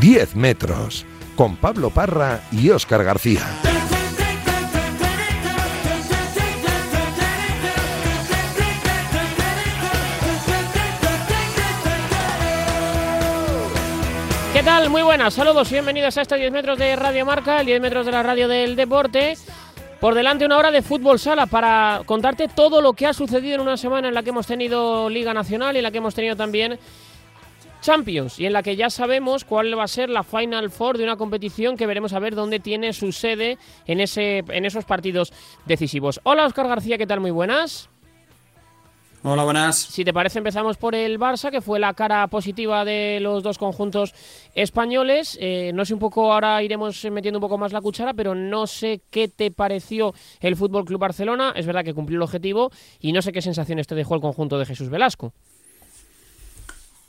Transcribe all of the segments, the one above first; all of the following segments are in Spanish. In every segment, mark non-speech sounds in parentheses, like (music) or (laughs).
10 metros, con Pablo Parra y Óscar García. ¿Qué tal? Muy buenas, saludos y bienvenidos a estos 10 metros de Radio Marca, el 10 metros de la radio del deporte. Por delante una hora de fútbol sala para contarte todo lo que ha sucedido en una semana en la que hemos tenido Liga Nacional y en la que hemos tenido también Champions y en la que ya sabemos cuál va a ser la Final Four de una competición que veremos a ver dónde tiene su sede en, ese, en esos partidos decisivos. Hola Oscar García, ¿qué tal? Muy buenas. Hola, buenas. Si te parece, empezamos por el Barça, que fue la cara positiva de los dos conjuntos españoles. Eh, no sé un poco, ahora iremos metiendo un poco más la cuchara, pero no sé qué te pareció el Fútbol Club Barcelona. Es verdad que cumplió el objetivo y no sé qué sensaciones te dejó el conjunto de Jesús Velasco.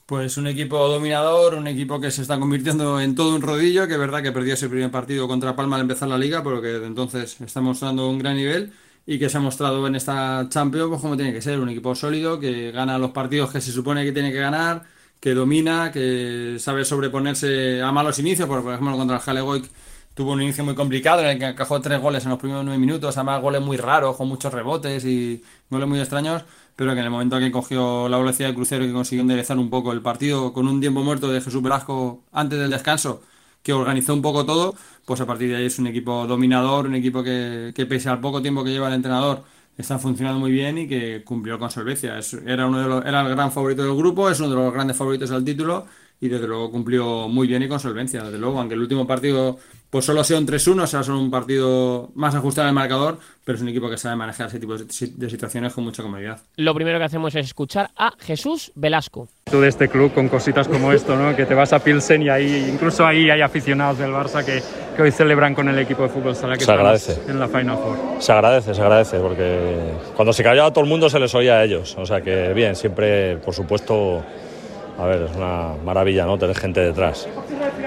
Pues un equipo dominador, un equipo que se está convirtiendo en todo un rodillo, que es verdad que perdió ese primer partido contra Palma al empezar la liga, pero que desde entonces está mostrando un gran nivel y que se ha mostrado en esta Champions pues, como tiene que ser, un equipo sólido que gana los partidos que se supone que tiene que ganar, que domina, que sabe sobreponerse a malos inicios, por, ejemplo contra el Halegoic tuvo un inicio muy complicado en el que encajó tres goles en los primeros nueve minutos, además goles muy raros, con muchos rebotes y goles muy extraños, pero que en el momento que cogió la velocidad de crucero y que consiguió enderezar un poco el partido con un tiempo muerto de Jesús Velasco antes del descanso, que organizó un poco todo, pues a partir de ahí es un equipo dominador, un equipo que, que pese al poco tiempo que lleva el entrenador, está funcionando muy bien y que cumplió con solvencia. era, uno de los, era el gran favorito del grupo, es uno de los grandes favoritos al título y desde luego cumplió muy bien y con solvencia. Desde luego, aunque el último partido pues solo sea un 3-1, o sea, solo un partido más ajustado al marcador, pero es un equipo que sabe manejar ese tipo de situaciones con mucha comodidad. Lo primero que hacemos es escuchar a Jesús Velasco. Tú de este club con cositas como esto, ¿no? que te vas a Pilsen y ahí, incluso ahí hay aficionados del Barça que, que hoy celebran con el equipo de fútbol sala que se agradece. en la Final Four. Se agradece, se agradece, porque cuando se callaba todo el mundo se les oía a ellos. O sea que bien, siempre, por supuesto, a ver, es una maravilla, ¿no? Tener gente detrás.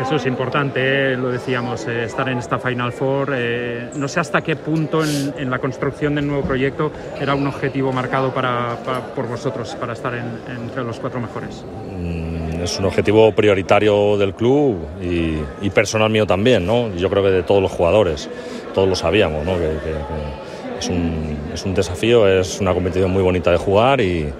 Eso es importante, ¿eh? lo decíamos, eh, estar en esta Final Four. Eh, no sé hasta qué punto en, la construcción del nuevo proyecto era un objetivo marcado para, por vosotros, para estar entre los cuatro mejores. Mm, es un objetivo prioritario del club y, personal mío también, ¿no? Yo creo que de todos los jugadores, todos lo sabíamos, ¿no? Que, es, un, es un desafío, es una competición muy bonita de jugar y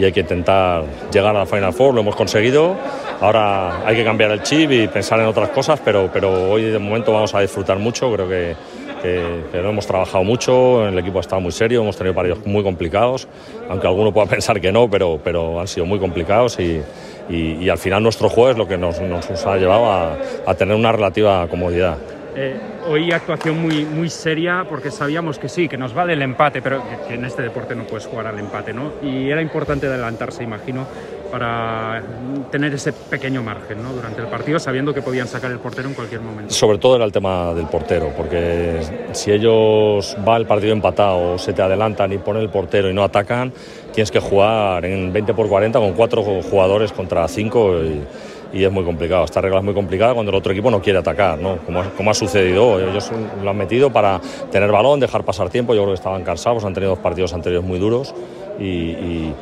y hay que intentar llegar a la Final Four, lo hemos conseguido. Ahora hay que cambiar el chip y pensar en otras cosas, pero, pero hoy de momento vamos a disfrutar mucho, creo que, que, hemos trabajado mucho, el equipo ha estado muy serio, hemos tenido partidos muy complicados, aunque alguno pueda (laughs) pensar que no, pero, pero han sido muy complicados y, y, al final nuestro juego es lo que nos, nos ha llevado a tener una relativa comodidad. Eh, hoy actuación muy, muy seria porque sabíamos que sí, que nos vale el empate, pero que, en este deporte no puedes jugar al empate, ¿no? Y era importante adelantarse, imagino, para tener ese pequeño margen ¿no? durante el partido, sabiendo que podían sacar el portero en cualquier momento. Sobre todo era el tema del portero, porque si ellos va el partido empatado, se te adelantan y ponen el portero y no atacan, tienes que jugar en 20 por 40 con cuatro jugadores contra cinco. Y, y es muy complicado. Esta regla es muy complicada cuando el otro equipo no quiere atacar, ¿no? Como, como ha sucedido. Ellos lo han metido para tener balón, dejar pasar tiempo. Yo creo que estaban cansados, han tenido dos partidos anteriores muy duros y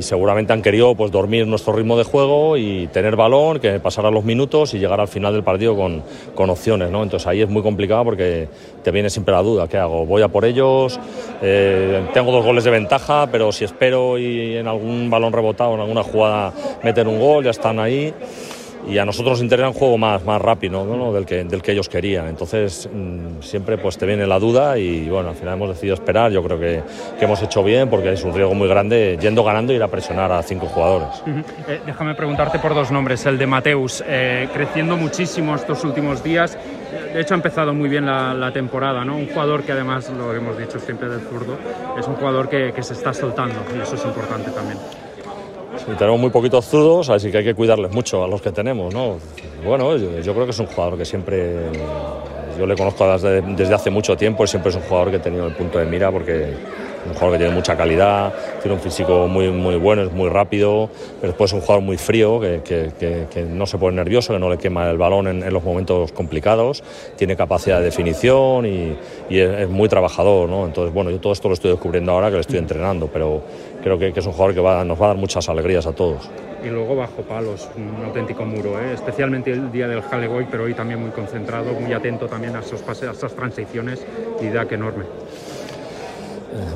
seguramente han querido pues dormir nuestro ritmo de juego y tener balón, que pasara los minutos y llegar al final del partido con, con opciones, ¿no? Entonces ahí es muy complicado porque te viene siempre la duda, ¿qué hago? ¿Voy a por ellos? Eh, tengo dos goles de ventaja, pero si espero y en algún balón rebotado, en alguna jugada meter un gol, ya están ahí y a nosotros nos interesa un juego más, más rápido ¿no? del, que, del que ellos querían. Entonces mm, siempre pues te viene la duda y bueno, al final hemos decidido esperar. Yo creo que, que hemos hecho bien porque es un riesgo muy grande yendo ganando y ir a presionar a cinco jugadores. Eh, déjame preguntarte por dos nombres. El de Mateus, eh, creciendo muchísimo estos últimos días. De hecho ha empezado muy bien la, la, temporada, ¿no? Un jugador que además, lo hemos dicho siempre del zurdo, es un jugador que, que se está soltando y eso es importante también tenemos muy poquitos zurdos, así que hay que cuidarles mucho a los que tenemos, ¿no? Bueno, yo, creo que es un jugador que siempre, yo le conozco desde, desde, hace mucho tiempo y siempre es un jugador que he tenido el punto de mira porque un jugador que tiene mucha calidad, tiene un físico muy, muy bueno, es muy rápido, pero después es un jugador muy frío, que, que, que, no se pone nervioso, que no le quema el balón en, los momentos complicados, tiene capacidad de definición y, y es, muy trabajador, ¿no? Entonces, bueno, yo todo esto lo estoy descubriendo ahora que lo estoy entrenando, pero creo que, es un jugador que nos va a dar muchas alegrías a todos. Y luego bajo palos, un auténtico muro, ¿eh? especialmente el día del Halloween, pero hoy también muy concentrado, muy atento también a esos pases, a esas transiciones y da que enorme.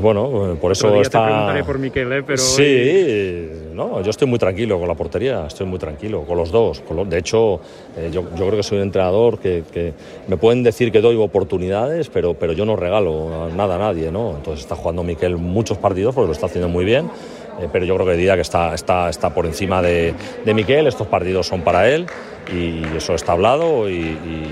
Bueno, eh, por eso está. Te preguntaré por Miquel, ¿eh? pero. Sí, no, yo estoy muy tranquilo con la portería, estoy muy tranquilo, con los dos. De hecho, eh, yo, yo, creo que soy un entrenador que, que, me pueden decir que doy oportunidades, pero, pero yo no regalo nada a nadie, ¿no? Entonces está jugando Miquel muchos partidos porque lo está haciendo muy bien. Eh, pero yo creo que diría que está, está, está por encima de, de Miquel, estos partidos son para él y eso está hablado y y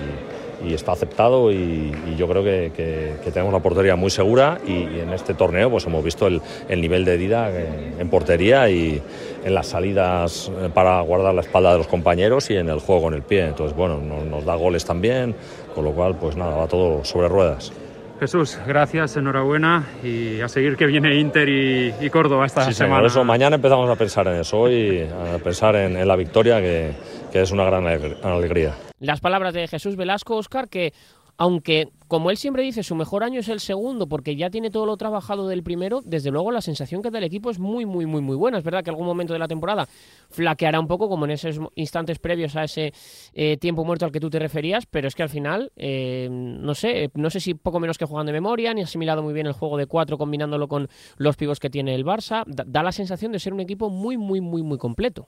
está aceptado y, yo creo que, que, tenemos la portería muy segura y, en este torneo pues hemos visto el, el nivel de Dida en portería y en las salidas eh, para guardar la espalda de los compañeros y en el juego con el pie. Entonces, bueno, nos, nos da goles también, con lo cual, pues nada, va todo sobre ruedas. Jesús, gracias, enhorabuena y a seguir que viene Inter y, y Córdoba esta sí, semana. Por eso mañana empezamos a pensar en eso, hoy a pensar en, en la victoria, que, que, es una gran alegría. Las palabras de Jesús Velasco, Oscar, que aunque, como él siempre dice, su mejor año es el segundo porque ya tiene todo lo trabajado del primero, desde luego la sensación que da el equipo es muy, muy, muy, muy buena. Es verdad que algún momento de la temporada flaqueará un poco, como en esos instantes previos a ese eh, tiempo muerto al que tú te referías, pero es que al final, eh, no sé, no sé si poco menos que jugando de memoria, ni asimilado muy bien el juego de cuatro combinándolo con los pivos que tiene el Barça, da, da la sensación de ser un equipo muy, muy, muy, muy completo.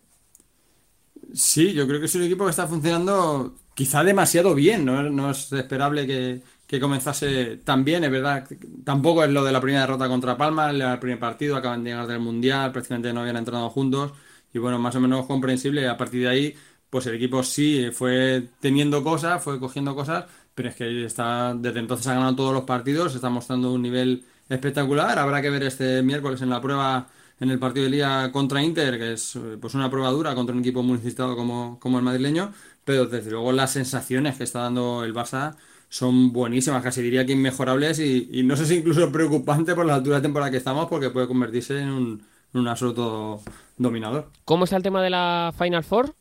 Sí, yo creo que es un equipo que está funcionando quizá demasiado bien, no, no es esperable que, que, comenzase tan bien, es verdad, tampoco es lo de la primera derrota contra Palma, el primer partido, acaban de llegar del Mundial, prácticamente no habían entrenado juntos, y bueno, más o menos comprensible, a partir de ahí, pues el equipo sí fue teniendo cosas, fue cogiendo cosas, pero es que está, desde entonces ha ganado todos los partidos, está mostrando un nivel espectacular, habrá que ver este miércoles en la prueba en el partido de Liga contra Inter, que es pues una prueba dura contra un equipo muy necesitado como, como el madrileño, pero desde luego las sensaciones que está dando el Barça son buenísimas, casi diría que inmejorables y, y no sé si incluso preocupante por la altura de temporada que estamos porque puede convertirse en un, en un absoluto dominador. ¿Cómo está el tema de la Final Four?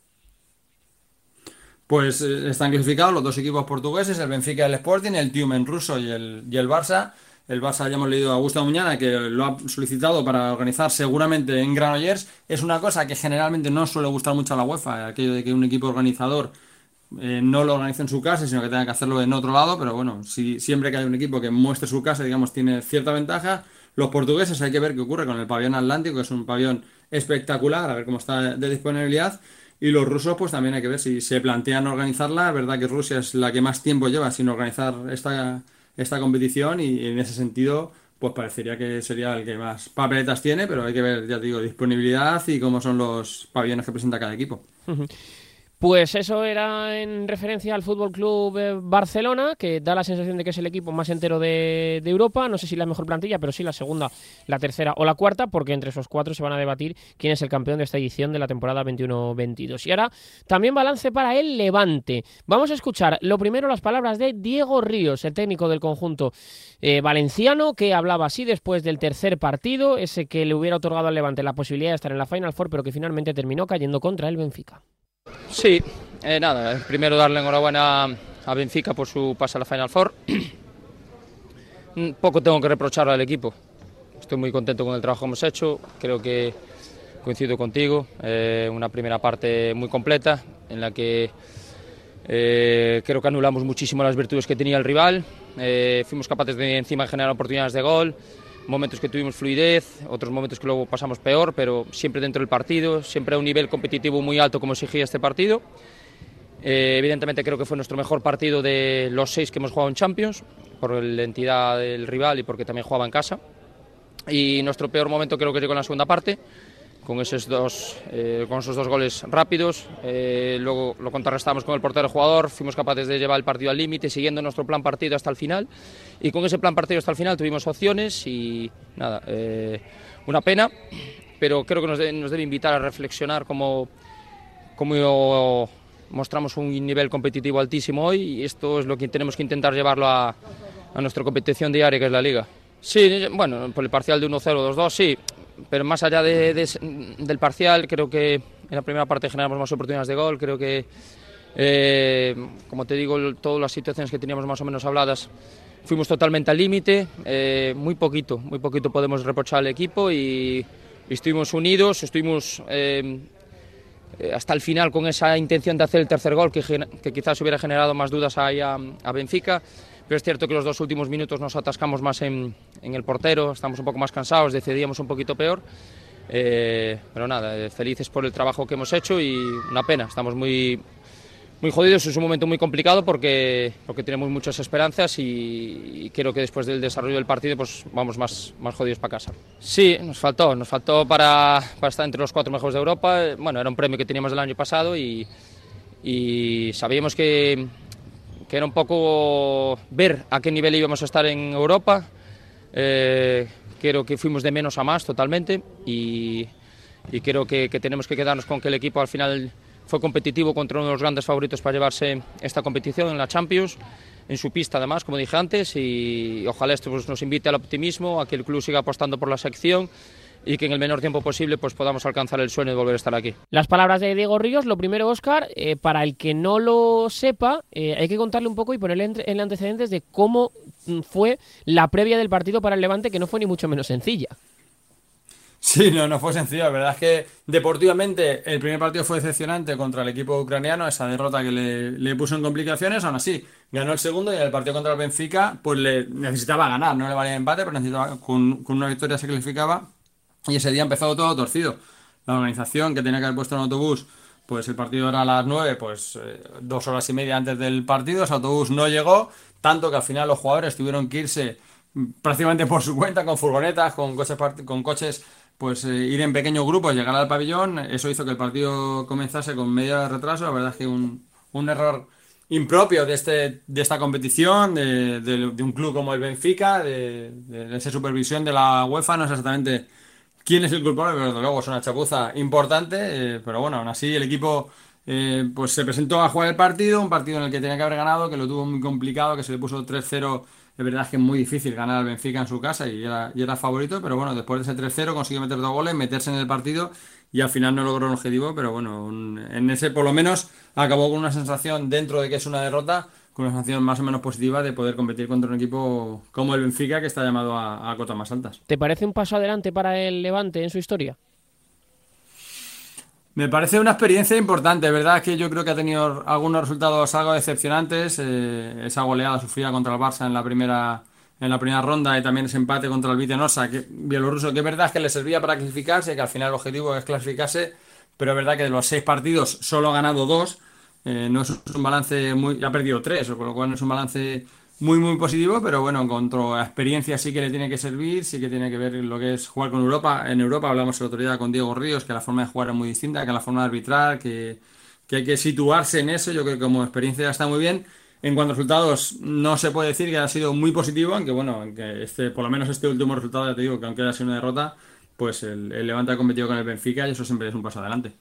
Pues eh, están clasificados los dos equipos portugueses, el Benfica y el Sporting, el Tiumen ruso y el, y el Barça. El Barça ya hemos leído a Augusto Muñana que lo ha solicitado para organizar seguramente en Granollers. Es una cosa que generalmente no suele gustar mucho a la UEFA, aquello de que un equipo organizador eh, no lo organice en su casa, sino que tenga que hacerlo en otro lado. Pero bueno, si, siempre que hay un equipo que muestre su casa, digamos, tiene cierta ventaja. Los portugueses hay que ver qué ocurre con el pabellón atlántico, que es un pabellón espectacular, a ver cómo está de disponibilidad. Y los rusos, pues también hay que ver si se plantean organizarla. Es verdad que Rusia es la que más tiempo lleva sin organizar esta esta competición y en ese sentido pues parecería que sería el que más papeletas tiene, pero hay que ver, ya te digo, disponibilidad y cómo son los pabellones que presenta cada equipo. Pues eso era en referencia al Fútbol Club eh, Barcelona, que da la sensación de que es el equipo más entero de, Europa. No sé si la mejor plantilla, pero sí la segunda, la tercera o la cuarta, porque entre esos cuatro se van a debatir quién es el campeón de esta edición de la temporada 21-22. Y ahora también balance para el Levante. Vamos a escuchar lo primero las palabras de Diego Ríos, el técnico del conjunto eh, valenciano, que hablaba así después del tercer partido, ese que le hubiera otorgado al Levante la posibilidad de estar en la Final Four, pero que finalmente terminó cayendo contra el Benfica. Sí, eh, nada, primero darle enhorabuena a Benfica por su pase a la Final Four. (clears throat) Poco tengo que reprochar al equipo. Estoy muy contento con el trabajo que hemos hecho. Creo que coincido contigo. Eh, una primera parte muy completa en la que eh, creo que anulamos muchísimo las virtudes que tenía el rival. Eh, fuimos capaces de encima generar oportunidades de gol momentos que tuvimos fluidez, otros momentos que luego pasamos peor, pero siempre dentro del partido, siempre a un nivel competitivo muy alto como exigía este partido. Eh, evidentemente creo que fue nuestro mejor partido de los seis que hemos jugado en Champions, por la entidad del rival y porque también jugaba en casa. Y nuestro peor momento creo que llegó en la segunda parte, con esos dos, eh, con esos dos goles rápidos. Eh, luego lo contrarrestamos con el portero jugador, fuimos capaces de llevar el partido al límite, siguiendo nuestro plan partido hasta el final. Y con ese plan partido hasta el final tuvimos opciones y nada, eh, una pena, pero creo que nos debe, invitar a reflexionar cómo, cómo mostramos un nivel competitivo altísimo hoy y esto es lo que tenemos que intentar llevarlo a, a nuestra competición diaria, que es la liga. Sí, bueno, por el parcial de 1-0, 2-2, sí, pero más allá de, de, del parcial, creo que en la primera parte generamos más oportunidades de gol, creo que, eh, como te digo, todas las situaciones que teníamos más o menos habladas, fuimos totalmente al límite, eh, muy poquito, muy poquito podemos reprochar al equipo y estuvimos unidos, estuvimos eh, hasta el final con esa intención de hacer el tercer gol que, que quizás hubiera generado más dudas ahí a, a, Benfica. Pero es cierto que los dos últimos minutos nos atascamos más en, en el portero, estamos un poco más cansados, decidíamos un poquito peor. Eh, pero nada, felices por el trabajo que hemos hecho y una pena, estamos muy, muy jodidos, es un momento muy complicado porque, porque tenemos muchas esperanzas y, y, creo que después del desarrollo del partido pues vamos más, más jodidos para casa. Sí, nos faltó, nos faltó para, para, estar entre los cuatro mejores de Europa, bueno, era un premio que teníamos el año pasado y, y sabíamos que, que, era un poco ver a qué nivel íbamos a estar en Europa, eh, creo que fuimos de menos a más totalmente y, y creo que, que tenemos que quedarnos con que el equipo al final fue competitivo contra uno de los grandes favoritos para llevarse esta competición en la Champions, en su pista además, como dije antes, y ojalá esto pues, nos invite al optimismo, a que el club siga apostando por la sección y que en el menor tiempo posible pues podamos alcanzar el sueño de volver a estar aquí. Las palabras de Diego Ríos, lo primero, Oscar, eh, para el que no lo sepa, eh, hay que contarle un poco y ponerle en, en antecedentes de cómo mm, fue la previa del partido para el Levante, que no fue ni mucho menos sencilla. Sí, no, no fue sencillo. La verdad es que deportivamente el primer partido fue decepcionante contra el equipo ucraniano, esa derrota que le, le, puso en complicaciones. Aún así, ganó el segundo y en el partido contra el Benfica, pues le necesitaba ganar. No le valía empate, pero necesitaba, con, con una victoria se clasificaba. Y ese día empezó todo torcido. La organización que tenía que haber puesto en autobús, pues el partido era a las 9, pues eh, dos horas y media antes del partido. Ese autobús no llegó, tanto que al final los jugadores tuvieron que irse prácticamente por su cuenta, con furgonetas, con coches, pues eh, ir en pequeños grupos, llegar al pabellón, eso hizo que el partido comenzase con medio retraso, la verdad es que un, un error impropio de, este, de esta competición, de, de, de un club como el Benfica, de, de, esa supervisión de la UEFA, no sé exactamente quién es el culpable, pero desde luego es una chapuza importante, eh, pero bueno, aún así el equipo eh, pues se presentó a jugar el partido, un partido en el que tenía que haber ganado, que lo tuvo muy complicado, que se le puso 3-0 es verdad que es muy difícil ganar al Benfica en su casa y era, y era favorito, pero bueno, después de ese 3-0 consiguió meter dos goles, meterse en el partido y al final no logró el objetivo, pero bueno, un, en ese por lo menos acabó con una sensación dentro de que es una derrota, con una sensación más o menos positiva de poder competir contra un equipo como el Benfica que está llamado a, a cotas más altas. ¿Te parece un paso adelante para el Levante en su historia? Me parece una experiencia importante, verdad que yo creo que ha tenido algunos resultados algo decepcionantes, eh, esa goleada sufrida contra el Barça en la primera en la primera ronda y también ese empate contra el Vitenosa, que bielorruso, que es verdad que le servía para clasificarse, que al final el objetivo es clasificarse, pero es verdad que de los seis partidos solo ha ganado dos, eh, no es un balance muy, ha perdido tres, con lo cual no es un balance muy muy positivo, pero bueno, en cuanto a experiencia sí que le tiene que servir, sí que tiene que ver lo que es jugar con Europa. En Europa hablamos otro día con Diego Ríos, que la forma de jugar es muy distinta, que la forma de arbitrar, que, que hay que situarse en eso, yo creo que como experiencia está muy bien. En cuanto a resultados, no se puede decir que ha sido muy positivo, aunque bueno, aunque este, por lo menos este último resultado, ya te digo, que aunque haya sido una derrota, pues el, el, Levante ha competido con el Benfica y eso siempre es un paso adelante.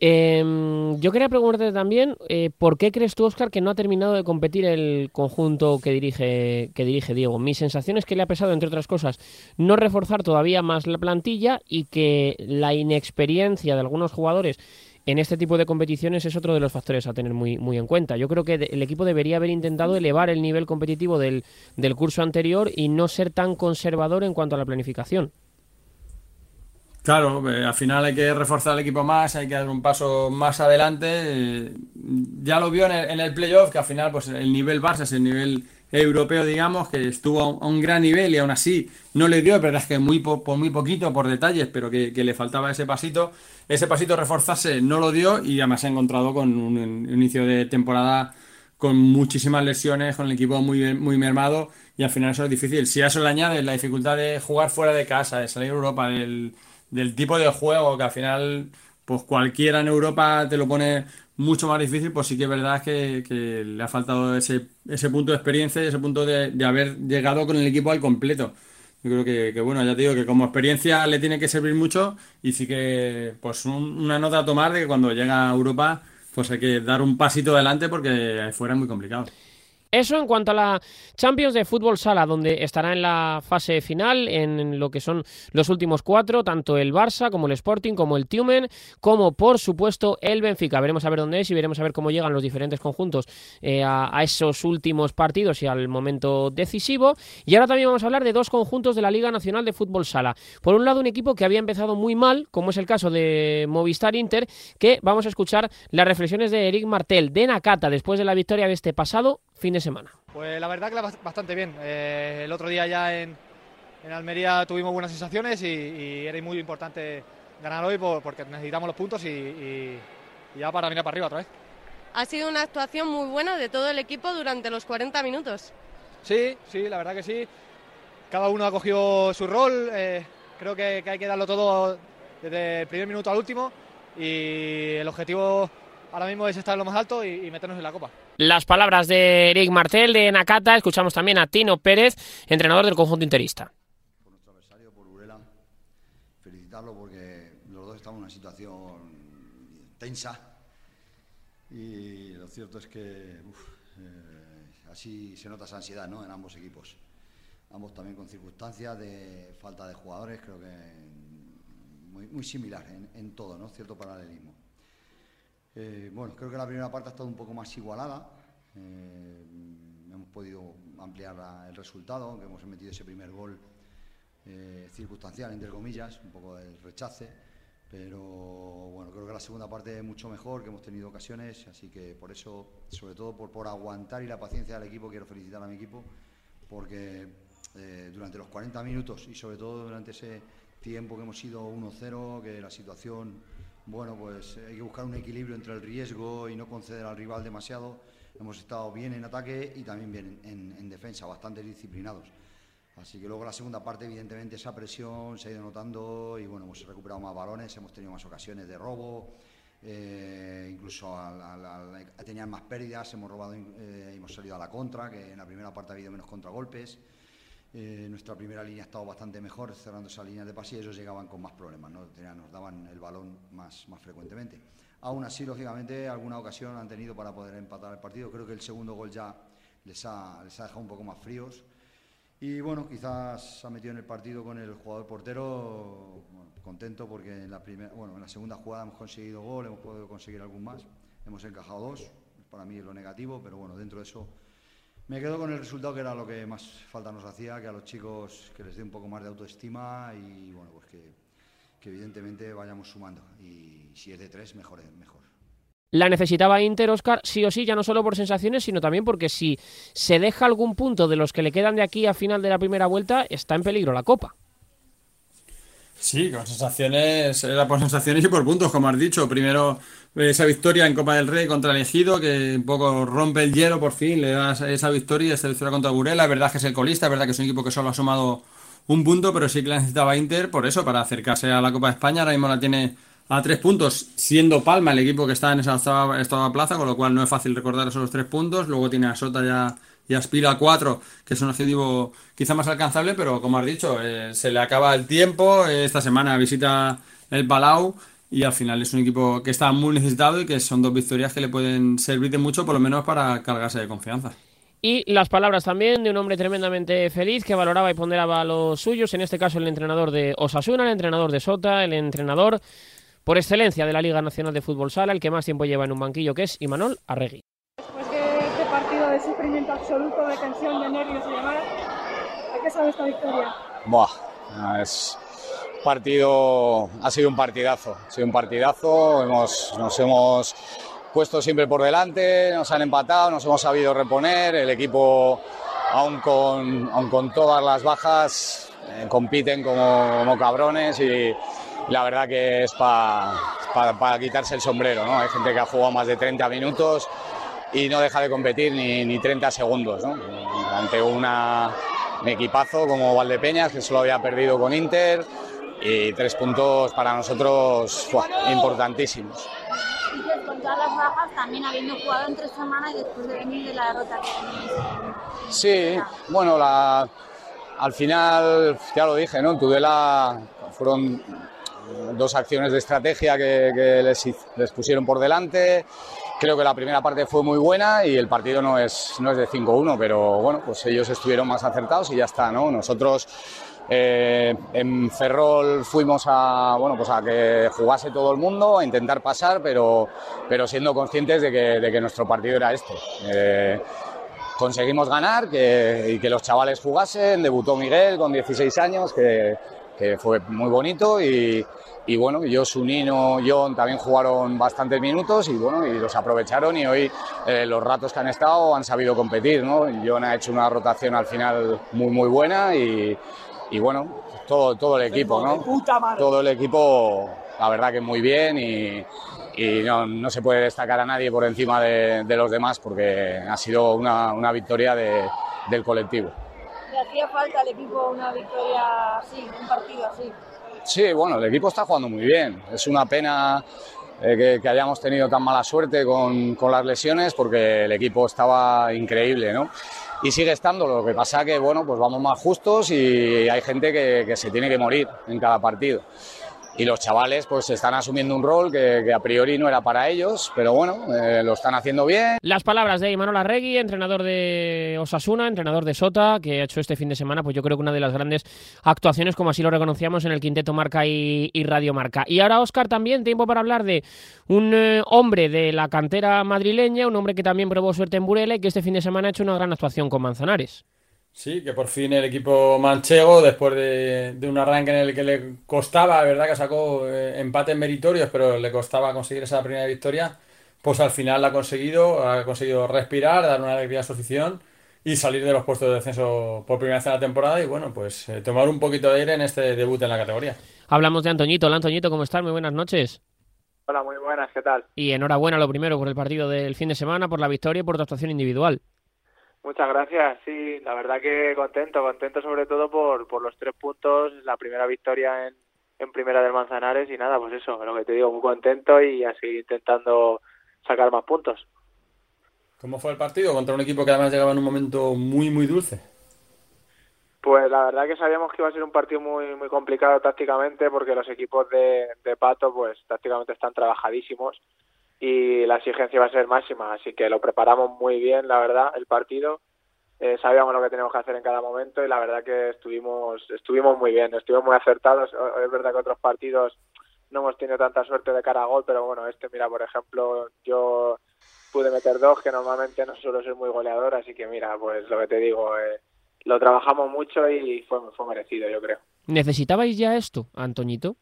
Eh, yo quería preguntarte también, eh, ¿por qué crees tú, Oscar, que no ha terminado de competir el conjunto que dirige, que dirige Diego? Mi sensación es que le ha pesado, entre otras cosas, no reforzar todavía más la plantilla y que la inexperiencia de algunos jugadores en este tipo de competiciones es otro de los factores a tener muy, muy en cuenta. Yo creo que el equipo debería haber intentado elevar el nivel competitivo del, del curso anterior y no ser tan conservador en cuanto a la planificación. Claro, eh, al final hay que reforzar el equipo más, hay que dar un paso más adelante. Eh, ya lo vio en el, en el, playoff, que al final pues el nivel Barça es el nivel europeo, digamos, que estuvo a un, gran nivel y aún así no le dio, pero es que muy po, por muy poquito, por detalles, pero que, le faltaba ese pasito. Ese pasito reforzarse no lo dio y además se ha encontrado con un, un inicio de temporada con muchísimas lesiones, con el equipo muy, muy mermado y al final eso es difícil. Si a eso le añades la dificultad de jugar fuera de casa, de salir a Europa, del del tipo de juego que al final pues cualquiera en Europa te lo pone mucho más difícil, pues sí que es verdad que, le ha faltado ese, ese punto de experiencia y ese punto de, de, haber llegado con el equipo al completo. Yo creo que, que, bueno, ya te digo que como experiencia le tiene que servir mucho y sí que pues un, una nota a tomar de que cuando llega a Europa pues hay que dar un pasito adelante porque fuera es muy complicado. Eso en cuanto a la Champions de Fútbol Sala, donde estará en la fase final, en lo que son los últimos cuatro, tanto el Barça como el Sporting, como el Tumen, como por supuesto el Benfica. Veremos a ver dónde es y veremos a ver cómo llegan los diferentes conjuntos eh, a, esos últimos partidos y al momento decisivo. Y ahora también vamos a hablar de dos conjuntos de la Liga Nacional de Fútbol Sala. Por un lado, un equipo que había empezado muy mal, como es el caso de Movistar Inter, que vamos a escuchar las reflexiones de Eric Martel de Nakata después de la victoria de este pasado fin de semana. Pues la verdad que bastante bien. Eh, el otro día ya en, Almería tuvimos buenas sensaciones y, era muy importante ganar hoy porque necesitamos los puntos y, ya para mirar para arriba otra vez. Ha sido una actuación muy buena de todo el equipo durante los 40 minutos. Sí, sí, la verdad que sí. Cada uno ha cogido su rol. Eh, creo que, que hay que darlo todo desde el primer minuto al último y el objetivo ahora mismo es estar en lo más alto y, meternos en la copa. Las palabras de Eric Martel de Nakata, escuchamos también a Tino Pérez, entrenador del conjunto interista. Por nuestro adversario, por Urela, felicitarlo porque los dos estamos en una situación tensa y lo cierto es que eh, así se nota esa ansiedad ¿no? en ambos equipos. Ambos también con circunstancias de falta de jugadores, creo que muy, muy similar en, en todo, ¿no? cierto paralelismo. Eh, bueno, creo que la primera parte ha estado un poco más igualada. Eh, hemos podido ampliar el resultado, aunque hemos metido ese primer gol eh, circunstancial, entre comillas, un poco del rechace. Pero bueno, creo que la segunda parte es mucho mejor, que hemos tenido ocasiones, así que por eso, sobre todo por, por aguantar y la paciencia del equipo, quiero felicitar a mi equipo, porque durante los 40 minutos y sobre todo durante ese tiempo que hemos sido 1-0, que la situación bueno, pues hay que buscar un equilibrio entre el riesgo y no conceder al rival demasiado. Hemos estado bien en ataque y también bien en, defensa, bastante disciplinados. Así que luego la segunda parte, evidentemente, esa presión se ha ido notando y bueno, hemos recuperado más balones, hemos tenido más ocasiones de robo, eh, incluso tenían más pérdidas, hemos robado, eh, hemos salido a la contra, que en la primera parte ha habido menos contragolpes. Eh, nuestra primera línea ha estado bastante mejor, cerrando esa línea de pase y ellos llegaban con más problemas, ¿no? nos daban el balón más, más frecuentemente. Aún así, lógicamente, alguna ocasión han tenido para poder empatar el partido. Creo que el segundo gol ya les ha, les ha dejado un poco más fríos. Y bueno, quizás se ha metido en el partido con el jugador portero, contento porque en la, primera, bueno, en la segunda jugada hemos conseguido gol, hemos podido conseguir algún más, hemos encajado dos, para mí es lo negativo, pero bueno, dentro de eso me quedo con el resultado que era lo que más falta nos hacía, que a los chicos que les dé un poco más de autoestima y bueno, pues que, evidentemente vayamos sumando. Y si es de tres, mejor, mejor. La necesitaba Inter, Oscar, sí o sí, ya no solo por sensaciones, sino también porque si se deja algún punto de los que le quedan de aquí a final de la primera vuelta, está en peligro la Copa. Sí, con sensaciones, era por sensaciones y por puntos, como has dicho. Primero esa victoria en Copa del Rey contra el Ejido, que un poco rompe el hielo por fin, le da esa victoria, esa victoria contra Burela. Es verdad que es el colista, es verdad que es un equipo que solo ha sumado un punto, pero sí que la necesitaba Inter por eso, para acercarse a la Copa de España. Ahora mismo la tiene a tres puntos, siendo Palma el equipo que está en esa octava, plaza, con lo cual no es fácil recordar esos tres puntos. Luego tiene a Sota ya y aspira a cuatro, que es un objetivo quizá más alcanzable, pero como has dicho, eh, se le acaba el tiempo. esta semana visita el Palau y al final es un equipo que está muy necesitado y que son dos victorias que le pueden servir de mucho, por lo menos para cargarse de confianza. Y las palabras también de un hombre tremendamente feliz que valoraba y ponderaba los suyos, en este caso el entrenador de Osasuna, el entrenador de Sota, el entrenador por excelencia de la Liga Nacional de Fútbol Sala, el que más tiempo lleva en un banquillo, que es Imanol Arregui absoluto, de tensión, de nervios y demás. ¿A qué sabe esta victoria? Buah, es partido, ha sido un partidazo, ha sido un partidazo, hemos, nos hemos puesto siempre por delante, nos han empatado, nos hemos sabido reponer, el equipo, aún con, aun con todas las bajas, eh, compiten como, como, cabrones y la verdad que es para para quitarse el sombrero, ¿no? Hay gente que ha jugado más de 30 minutos, y no deja de competir ni, ni 30 segundos ¿no? ante una, un equipazo como Valdepeñas que solo había perdido con Inter y tres puntos para nosotros importantísimos. Y con todas las bajas, también habiendo jugado en tres semanas y después de venir de la derrota que Sí, bueno, la, al final, ya lo dije, ¿no? Tudela fueron dos acciones de estrategia que, que les, les, pusieron por delante. Creo que la primera parte fue muy buena y el partido no es, no es de 5-1, pero bueno, pues ellos estuvieron más acertados y ya está, ¿no? Nosotros eh, en Ferrol fuimos a, bueno, pues a que jugase todo el mundo, a intentar pasar, pero, pero siendo conscientes de que, de que nuestro partido era este. Eh, conseguimos ganar que, y que los chavales jugasen. Debutó Miguel con 16 años, que, que fue muy bonito. Y, y bueno, yo, Sunino, John también jugaron bastantes minutos y bueno, y los aprovecharon. Y hoy eh, los ratos que han estado han sabido competir. ¿no? John ha hecho una rotación al final muy, muy buena y, y bueno, todo, todo el equipo, ¿no? Todo el equipo, la verdad que muy bien y, y no, no, se puede destacar a nadie por encima de, de los demás porque ha sido una, una victoria de, del colectivo. ¿Le hacía falta al equipo una victoria así, un partido así? Sí, bueno, el equipo está jugando muy bien. Es una pena eh, que, que, hayamos tenido tan mala suerte con, con las lesiones porque el equipo estaba increíble, ¿no? y sigue estando. Lo que pasa que, bueno, pues vamos más justos y hay gente que, que se tiene que morir en cada partido. Y los chavales pues están asumiendo un rol que, a priori no era para ellos, pero bueno, eh, lo están haciendo bien. Las palabras de Imanol Arregui, entrenador de Osasuna, entrenador de Sota, que ha hecho este fin de semana, pues yo creo que una de las grandes actuaciones, como así lo reconocíamos en el Quinteto Marca y, y Radio Marca. Y ahora, Oscar, también tiempo para hablar de un eh, hombre de la cantera madrileña, un hombre que también probó suerte en Burela y que este fin de semana ha hecho una gran actuación con Manzanares. Sí, que por fin el equipo manchego, después de, de, un arranque en el que le costaba, verdad que sacó eh, empates meritorios, pero le costaba conseguir esa primera victoria, pues al final la ha conseguido, ha conseguido respirar, dar una alegría a su afición y salir de los puestos de descenso por primera vez en la temporada y bueno, pues eh, tomar un poquito de aire en este debut en la categoría. Hablamos de Antoñito. Hola Antoñito, ¿cómo estás? Muy buenas noches. Hola, muy buenas, ¿qué tal? Y enhorabuena lo primero por el partido del fin de semana, por la victoria y por tu actuación individual. Muchas gracias, sí, la verdad que contento, contento sobre todo por, por los tres puntos, la primera victoria en, en primera del Manzanares y nada, pues eso, lo que te digo, muy contento y así intentando sacar más puntos. ¿Cómo fue el partido contra un equipo que además llegaba en un momento muy, muy dulce? Pues la verdad que sabíamos que iba a ser un partido muy, muy complicado tácticamente porque los equipos de, de Pato pues tácticamente están trabajadísimos y la exigencia va a ser máxima, así que lo preparamos muy bien, la verdad, el partido. Eh, sabíamos lo que teníamos que hacer en cada momento y la verdad que estuvimos estuvimos muy bien, estuvimos muy acertados. Es verdad que otros partidos no hemos tenido tanta suerte de cara a gol, pero bueno, este, mira, por ejemplo, yo pude meter dos, que normalmente no suelo ser muy goleador, así que mira, pues lo que te digo, eh, lo trabajamos mucho y fue, fue merecido, yo creo. ¿Necesitabais ya esto, Antoñito?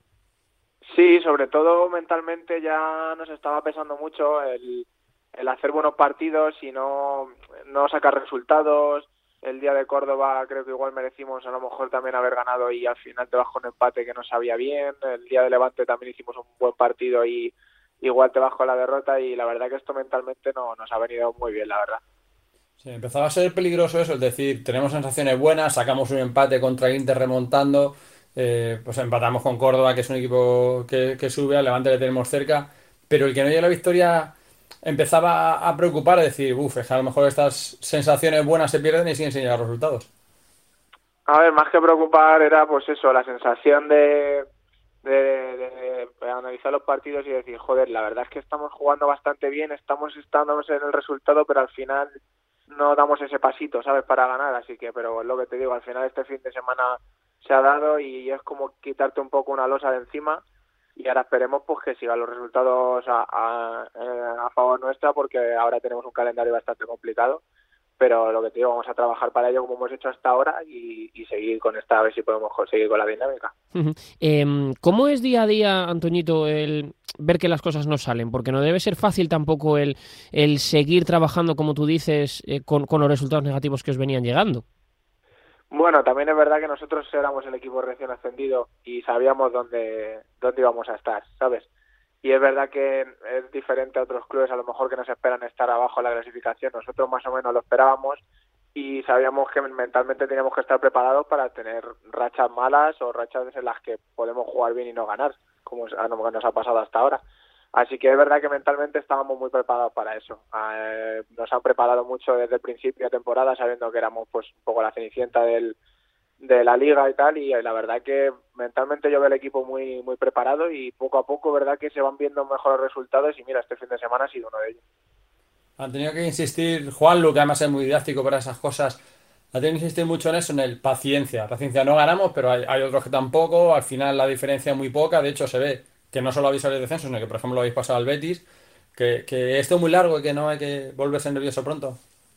Sí, sobre todo mentalmente ya nos estaba pesando mucho el, hacer buenos partidos y no, no sacar resultados. El día de Córdoba creo que igual merecimos a lo mejor también haber ganado y al final te vas con un empate que no sabía bien. El día de Levante también hicimos un buen partido y igual te vas con la derrota y la verdad que esto mentalmente no nos ha venido muy bien, la verdad. Sí, empezaba a ser peligroso eso, es decir, tenemos sensaciones buenas, sacamos un empate contra el Inter remontando, eh, pues empatamos con Córdoba, que es un equipo que, sube, al Levante le tenemos cerca, pero el que no llega a la victoria empezaba a preocupar, a decir, uff, es que a lo mejor estas sensaciones buenas se pierden y siguen sin llegar resultados. A ver, más que preocupar era pues eso, la sensación de, de, de, analizar los partidos y decir, joder, la verdad es que estamos jugando bastante bien, estamos estando en el resultado, pero al final no damos ese pasito, ¿sabes? Para ganar, así que, pero es lo que te digo, al final este fin de semana se ha dado y es como quitarte un poco una losa de encima y ahora esperemos pues que sigan los resultados a, a, favor nuestra porque ahora tenemos un calendario bastante complicado. Pero lo que te digo vamos a trabajar para ello como hemos hecho hasta ahora y, seguir con esta a ver si podemos conseguir con la dinámica. Eh, ¿cómo es día a día Antoñito el ver que las cosas no salen? porque no debe ser fácil tampoco el, el seguir trabajando como tú dices eh, con los resultados negativos que os venían llegando bueno, también es verdad que nosotros éramos el equipo recién ascendido y sabíamos dónde, dónde íbamos a estar, ¿sabes? Y es verdad que es diferente a otros clubes a lo mejor que nos esperan estar abajo en la clasificación. Nosotros más o menos lo esperábamos y sabíamos que mentalmente teníamos que estar preparados para tener rachas malas o rachas en las que podemos jugar bien y no ganar, como nos ha pasado hasta ahora. Así que es verdad que mentalmente estábamos muy preparados para eso. Eh, nos han preparado mucho desde el principio de temporada, sabiendo que éramos pues un poco la cenicienta del, de la liga y tal y la verdad que mentalmente yo veo el equipo muy muy preparado y poco a poco verdad que se van viendo mejores resultados y mira este fin de semana ha sido uno de ellos. Han tenido que insistir Juan Lu que además es muy didáctico para esas cosas ha tenido que insistir mucho en eso en el paciencia. Paciencia no ganamos pero hay, hay otros que tampoco al final la diferencia es muy poca de hecho se ve que no solo habéis salido de descenso sino que por ejemplo lo habéis pasado al Betis que, que esto es muy largo y que no hay que volverse nervioso pronto.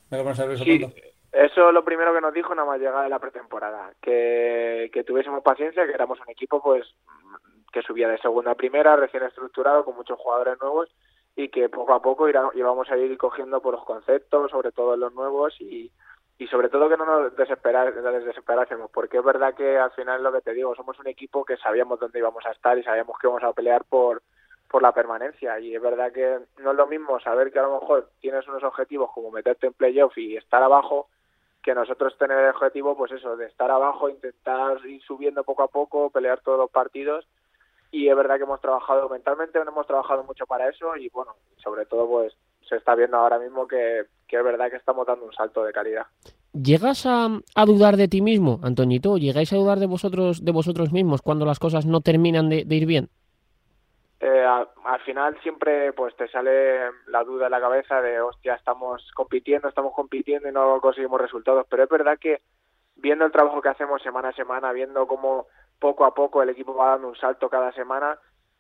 No hay que ponerse nervioso Sí, pronto. Eso es lo primero que nos dijo nada más llegar de la pretemporada, que, que tuviésemos paciencia, que éramos un equipo pues que subía de segunda a primera, recién estructurado, con muchos jugadores nuevos y que poco a poco irá- íbamos a ir cogiendo por los conceptos, sobre todo los nuevos y, y sobre todo que no nos desesperásemos, porque es verdad que al final lo que te digo, somos un equipo que sabíamos dónde íbamos a estar y sabíamos que íbamos a pelear por, por la permanencia. Y es verdad que no es lo mismo saber que a lo mejor tienes unos objetivos como meterte en playoff y estar abajo que nosotros tener el objetivo pues eso de estar abajo intentar ir subiendo poco a poco pelear todos los partidos. Y es verdad que hemos trabajado mentalmente hemos trabajado mucho para eso y bueno sobre todo pues se está viendo ahora mismo que, que es verdad que estamos dando un salto de calidad ¿Llegas a, a dudar de ti mismo, Antoñito? ¿O ¿Llegáis a dudar de vosotros, de vosotros mismos cuando las cosas no terminan de, de ir bien? eh, a- al final siempre pues te sale la duda en la cabeza de hostia estamos compitiendo estamos compitiendo y no conseguimos resultados pero es verdad que viendo el trabajo que hacemos semana a semana viendo cómo poco a poco el equipo va dando un salto cada semana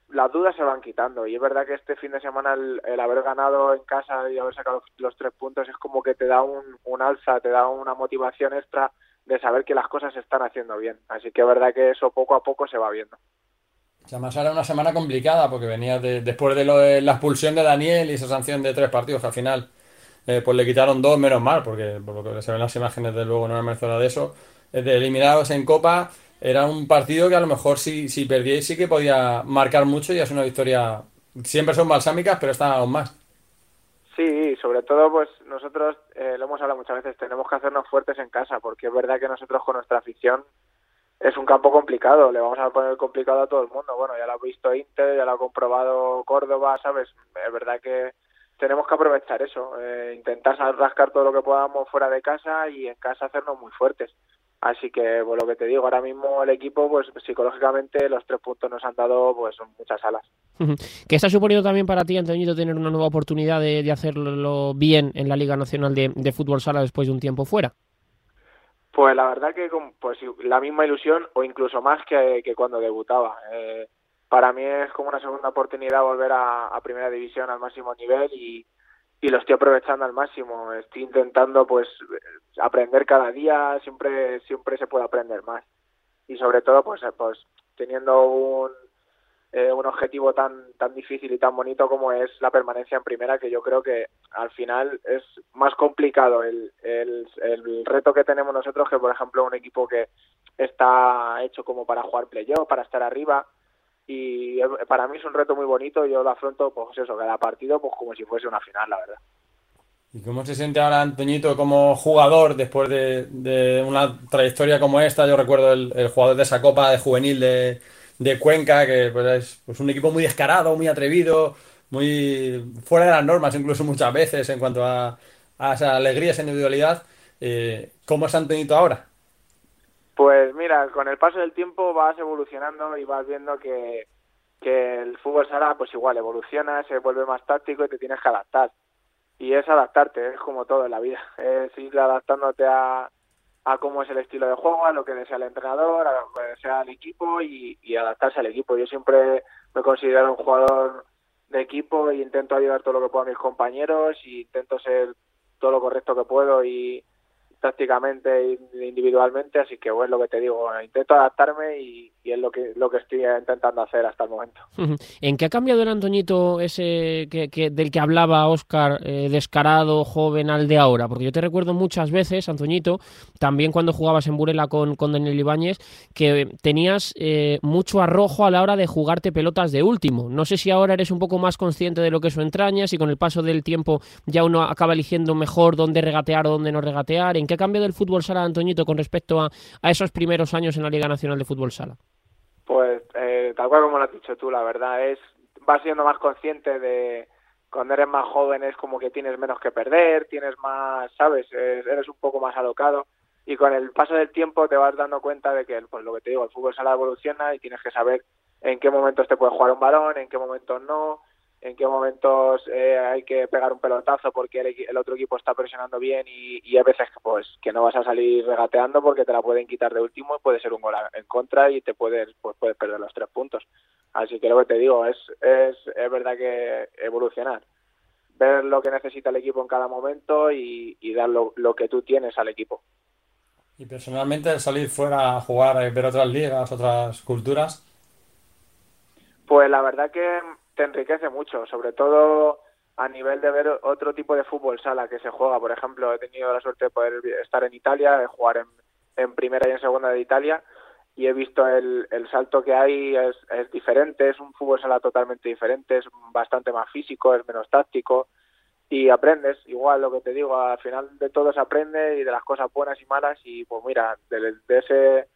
las dudas se van quitando. Y es verdad que este fin de semana el, haber ganado en casa y haber sacado los, tres puntos es como que te da un, alza te da una motivación extra de saber que las cosas se están haciendo bien. Así que es verdad que eso poco a poco se va viendo. Además era una semana complicada porque venía de- después de, lo la expulsión de Daniel y esa sanción de tres partidos que al final eh, pues le quitaron dos menos mal porque por lo que se ven las imágenes de luego no era merecedora de eso. Eh, eliminados en Copa era un partido que a lo mejor si, si perdíais sí que podía marcar mucho y es una victoria siempre son balsámicas pero esta aún más Sí, sobre todo, pues nosotros, eh, lo hemos hablado muchas veces, tenemos que hacernos fuertes en casa, porque es verdad que nosotros con nuestra afición es un campo complicado, le vamos a poner complicado a todo el mundo. Bueno, ya lo ha visto Inter, ya lo ha comprobado Córdoba, ¿sabes? Es verdad que tenemos que aprovechar eso, eh, intentar rascar todo lo que podamos fuera de casa y en casa hacernos muy fuertes. Así que, pues lo que te digo, ahora mismo el equipo, pues psicológicamente los tres puntos nos han dado pues muchas alas. ¿Qué está suponiendo también para ti, Antoñito, tener una nueva oportunidad de, de hacerlo bien en la Liga Nacional de, de Fútbol Sala después de un tiempo fuera? Pues la verdad que con pues la misma ilusión o incluso más que, que cuando debutaba. Eh, para mí es como una segunda oportunidad volver a, a primera división al máximo nivel y, y lo estoy aprovechando al máximo. Estoy intentando pues aprender cada día, siempre siempre se puede aprender más y sobre todo pues pues teniendo un eh, un objetivo tan tan difícil y tan bonito como es la permanencia en primera que yo creo que al final es más complicado el, el, el reto que tenemos nosotros que por ejemplo un equipo que está hecho como para jugar playoff para estar arriba y para mí es un reto muy bonito yo lo afronto pues eso cada partido pues como si fuese una final la verdad ¿Y cómo se siente ahora Antoñito como jugador después de, una trayectoria como esta? Yo recuerdo el, el jugador de esa Copa de Juvenil de, de Cuenca, que pues, es pues, un equipo muy descarado, muy atrevido, muy fuera de las normas incluso muchas veces en cuanto a, a esa alegría, esa individualidad. Eh, ¿Cómo es Antoñito ahora? Pues mira, con el paso del tiempo vas evolucionando y vas viendo que, el fútbol sala pues igual evoluciona, se vuelve más táctico y te tienes que adaptar. Y es adaptarte, es como todo en la vida, (laughs) es ir adaptándote a, a cómo es el estilo de juego, a lo que desea el entrenador, a lo que desea el equipo y, y adaptarse al equipo. Yo siempre me considero un jugador de equipo e intento ayudar todo lo que puedo a mis compañeros y intento ser todo lo correcto que puedo y tácticamente e individualmente, así que bueno, lo que te digo, intento adaptarme y, es lo que lo que estoy intentando hacer hasta el momento. ¿En qué ha cambiado el Antoñito ese del que hablaba Oscar, eh, descarado, joven, al de ahora? Porque yo te recuerdo muchas veces, Antoñito, también cuando jugabas en Burela con, con Daniel Ibáñez, que tenías eh, mucho arrojo a la hora de jugarte pelotas de último. No sé si ahora eres un poco más consciente de lo que eso entraña, si con el paso del tiempo ya uno acaba eligiendo mejor dónde regatear o dónde no regatear. ¿En qué ha cambiado el fútbol sala, Antoñito, con respecto a, esos primeros años en la Liga Nacional de Fútbol Sala? Pues eh, tal cual como lo has dicho tú, la verdad es, vas siendo más consciente de cuando eres más joven es como que tienes menos que perder, tienes más, sabes, eres un poco más alocado y con el paso del tiempo te vas dando cuenta de que, pues lo que te digo, el fútbol sala evoluciona y tienes que saber en qué momentos te puede jugar un balón, en qué momentos no, en qué momentos eh, hay que pegar un pelotazo porque el, otro equipo está presionando bien y, y hay veces pues, que no vas a salir regateando porque te la pueden quitar de último y puede ser un gol en contra y te puedes, pues, puedes perder los tres puntos. Así que lo que te digo es, es, es verdad que evolucionar, ver lo que necesita el equipo en cada momento y, y dar lo, lo que tú tienes al equipo. Y personalmente salir fuera a jugar, a ver otras ligas, otras culturas. Pues la verdad que te enriquece mucho, sobre todo a nivel de ver otro tipo de fútbol sala que se juega. Por ejemplo, he tenido la suerte de poder estar en Italia, de jugar en, primera y en segunda de Italia y he visto el, salto que hay es, diferente, es un fútbol sala totalmente diferente, es bastante más físico, es menos táctico y aprendes, igual lo que te digo, al final de todo se aprende y de las cosas buenas y malas y pues mira, de ese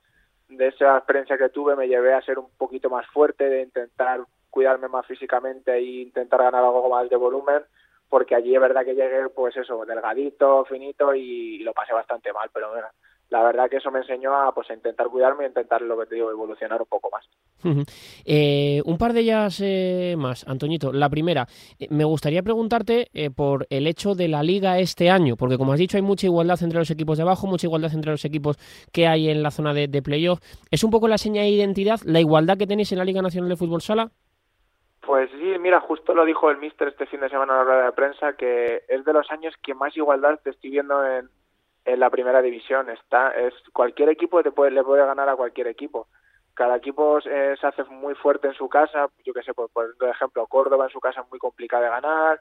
de esa experiencia que tuve me llevé a ser un poquito más fuerte, de intentar cuidarme más físicamente e intentar ganar algo más de volumen, porque allí es verdad que llegué, pues eso, delgadito, finito y, lo pasé bastante mal, pero bueno, la verdad que eso me enseñó a, pues, intentar cuidarme y intentar, lo que te digo, evolucionar un poco más. eh, un par de ellas eh, más, Antoñito. La primera, eh, me gustaría preguntarte eh, por el hecho de la liga este año, porque como has dicho, hay mucha igualdad entre los equipos de abajo, mucha igualdad entre los equipos que hay en la zona de, de playoff. ¿Es un poco la seña de identidad, la igualdad que tenéis en la Liga Nacional de Fútbol Sala? Pues sí, mira, justo lo dijo el míster este fin de semana en la rueda de prensa, que es de los años que más igualdad te estoy viendo en, la primera división. Está, es cualquier equipo te puede, le puede ganar a cualquier equipo. Cada equipo se hace muy fuerte en su casa. Yo que sé, por, por ejemplo, Córdoba en su casa es muy complicado de ganar.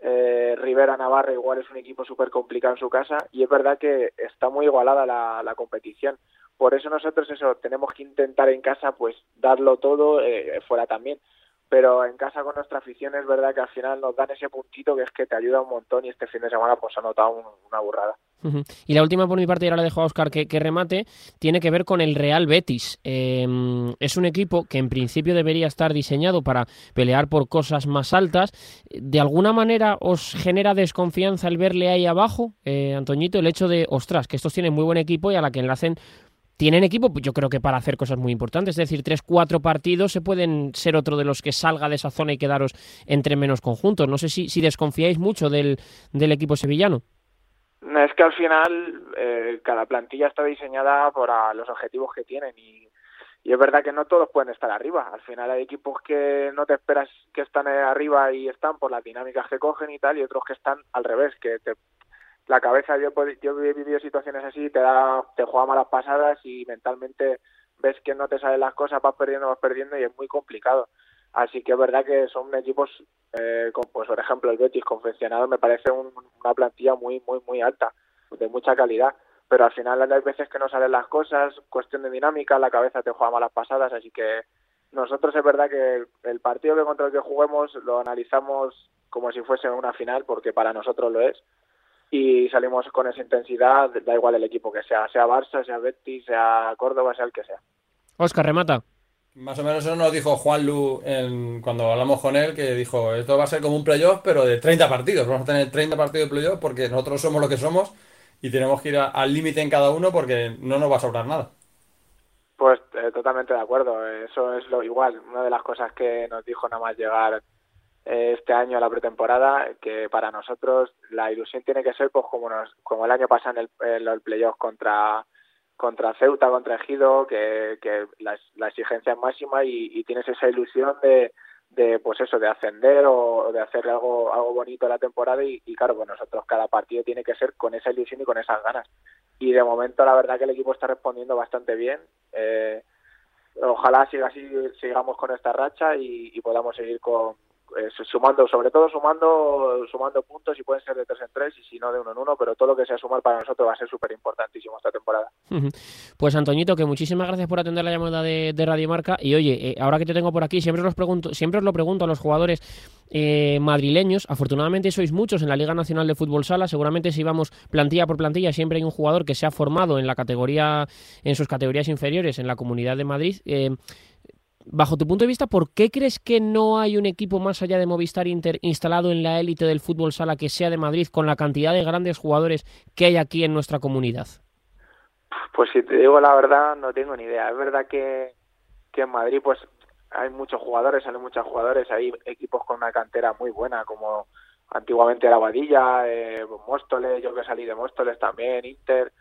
Eh, Rivera Navarra igual es un equipo súper complicado en su casa y es verdad que está muy igualada la, la competición. Por eso nosotros eso tenemos que intentar en casa pues darlo todo eh, fuera también pero en casa con nuestra afición es verdad que al final nos dan ese puntito que es que te ayuda un montón y este fin de semana pues ha notado un, una burrada. Y la última por mi parte, y ahora le dejo a Oscar que, remate, tiene que ver con el Real Betis. Eh, es un equipo que en principio debería estar diseñado para pelear por cosas más altas. ¿De alguna manera os genera desconfianza el verle ahí abajo, eh, Antoñito, el hecho de, ostras, que estos tienen muy buen equipo y a la que enlacen tienen equipo, pues yo creo que para hacer cosas muy importantes, es decir, tres, cuatro partidos se pueden ser otro de los que salga de esa zona y quedaros entre menos conjuntos. No sé si, si desconfiáis mucho del, equipo sevillano. Es que al final eh, cada plantilla está diseñada por a los objetivos que tienen y, y, es verdad que no todos pueden estar arriba. Al final hay equipos que no te esperas que están arriba y están por las dinámicas que cogen y tal y otros que están al revés, que te la cabeza, yo, yo he vivido situaciones así, te da, te juega malas pasadas y mentalmente ves que no te salen las cosas, vas perdiendo, vas perdiendo y es muy complicado. Así que es verdad que son equipos, eh, pues por ejemplo el Betis confeccionado me parece un, una plantilla muy, muy, muy alta, de mucha calidad. Pero al final hay veces que no salen las cosas, cuestión de dinámica, la cabeza te juega malas pasadas, así que nosotros es verdad que el partido que contra el que juguemos lo analizamos como si fuese una final, porque para nosotros lo es, y salimos con esa intensidad, da igual el equipo que sea, sea Barça, sea Betis, sea Córdoba, sea el que sea. Oscar, remata. Más o menos eso nos dijo Juan Lu en, cuando hablamos con él, que dijo, esto va a ser como un playoff, pero de 30 partidos. Vamos a tener 30 partidos de playoff porque nosotros somos lo que somos y tenemos que ir al límite en cada uno porque no nos va a sobrar nada. Pues eh, totalmente de acuerdo. Eso es lo igual. Una de las cosas que nos dijo nada más llegar este año a la pretemporada, que para nosotros la ilusión tiene que ser pues como nos, como el año pasado en el, en el playoff contra contra Ceuta, contra Ejido, que, que la, exigencia es máxima y, y, tienes esa ilusión de, de pues eso, de ascender o, de hacer algo, algo bonito la temporada y, y claro, pues nosotros cada partido tiene que ser con esa ilusión y con esas ganas. Y de momento la verdad que el equipo está respondiendo bastante bien. Eh, ojalá siga así, sigamos con esta racha y, y podamos seguir con, eh, sumando, sobre todo sumando sumando puntos y pueden ser de tres en tres y si no de uno en uno, pero todo lo que sea sumar para nosotros va a ser súper importantísimo esta temporada. Pues Antoñito, que muchísimas gracias por atender la llamada de, de Radio Marca y oye, eh, ahora que te tengo por aquí, siempre os, pregunto, siempre os lo pregunto a los jugadores eh, madrileños, afortunadamente sois muchos en la Liga Nacional de Fútbol Sala, seguramente si vamos plantilla por plantilla siempre hay un jugador que se ha formado en la categoría, en sus categorías inferiores en la Comunidad de Madrid. Bajo tu punto de vista, ¿por qué crees que no hay un equipo más allá de Movistar Inter instalado en la élite del fútbol sala que sea de Madrid con la cantidad de grandes jugadores que hay aquí en nuestra comunidad? Pues si te digo la verdad, no tengo ni idea. Es verdad que, que en Madrid pues hay muchos jugadores, salen muchos jugadores, hay equipos con una cantera muy buena, como antiguamente era Badilla, eh, Móstoles, yo que salí de Móstoles también, Inter,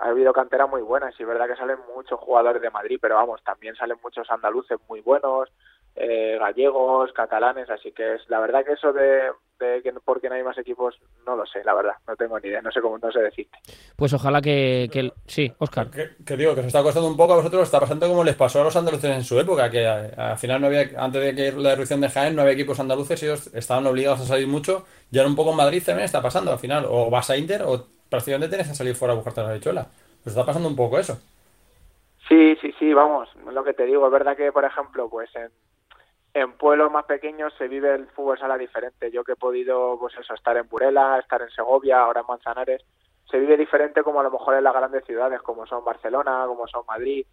ha habido canteras muy buenas y es verdad que salen muchos jugadores de Madrid, pero vamos, también salen muchos andaluces muy buenos, eh, gallegos, catalanes, así que es la verdad que eso de, de que por qué no hay más equipos no lo sé, la verdad, no tengo ni idea, no sé cómo, no sé decirte. Pues ojalá que, que el- sí, Oscar. Que digo, que os está costando un poco a vosotros, está pasando como les pasó a los andaluces en su época, que al final no había, antes de que la erupción de Jaén, no había equipos andaluces y ellos estaban obligados a salir mucho. Y ahora un poco en Madrid también está pasando, al final, o vas a Inter o prácticamente tienes que salir fuera a buscarte la habichuela. Pues está pasando un poco eso. Sí, sí, sí, vamos, lo que te digo, es verdad que, por ejemplo, pues en, en pueblos más pequeños se vive el fútbol sala diferente. Yo que he podido, pues eso, estar en Burela, estar en Segovia, ahora en Manzanares, se vive diferente como a lo mejor en las grandes ciudades, como son Barcelona, como son Madrid.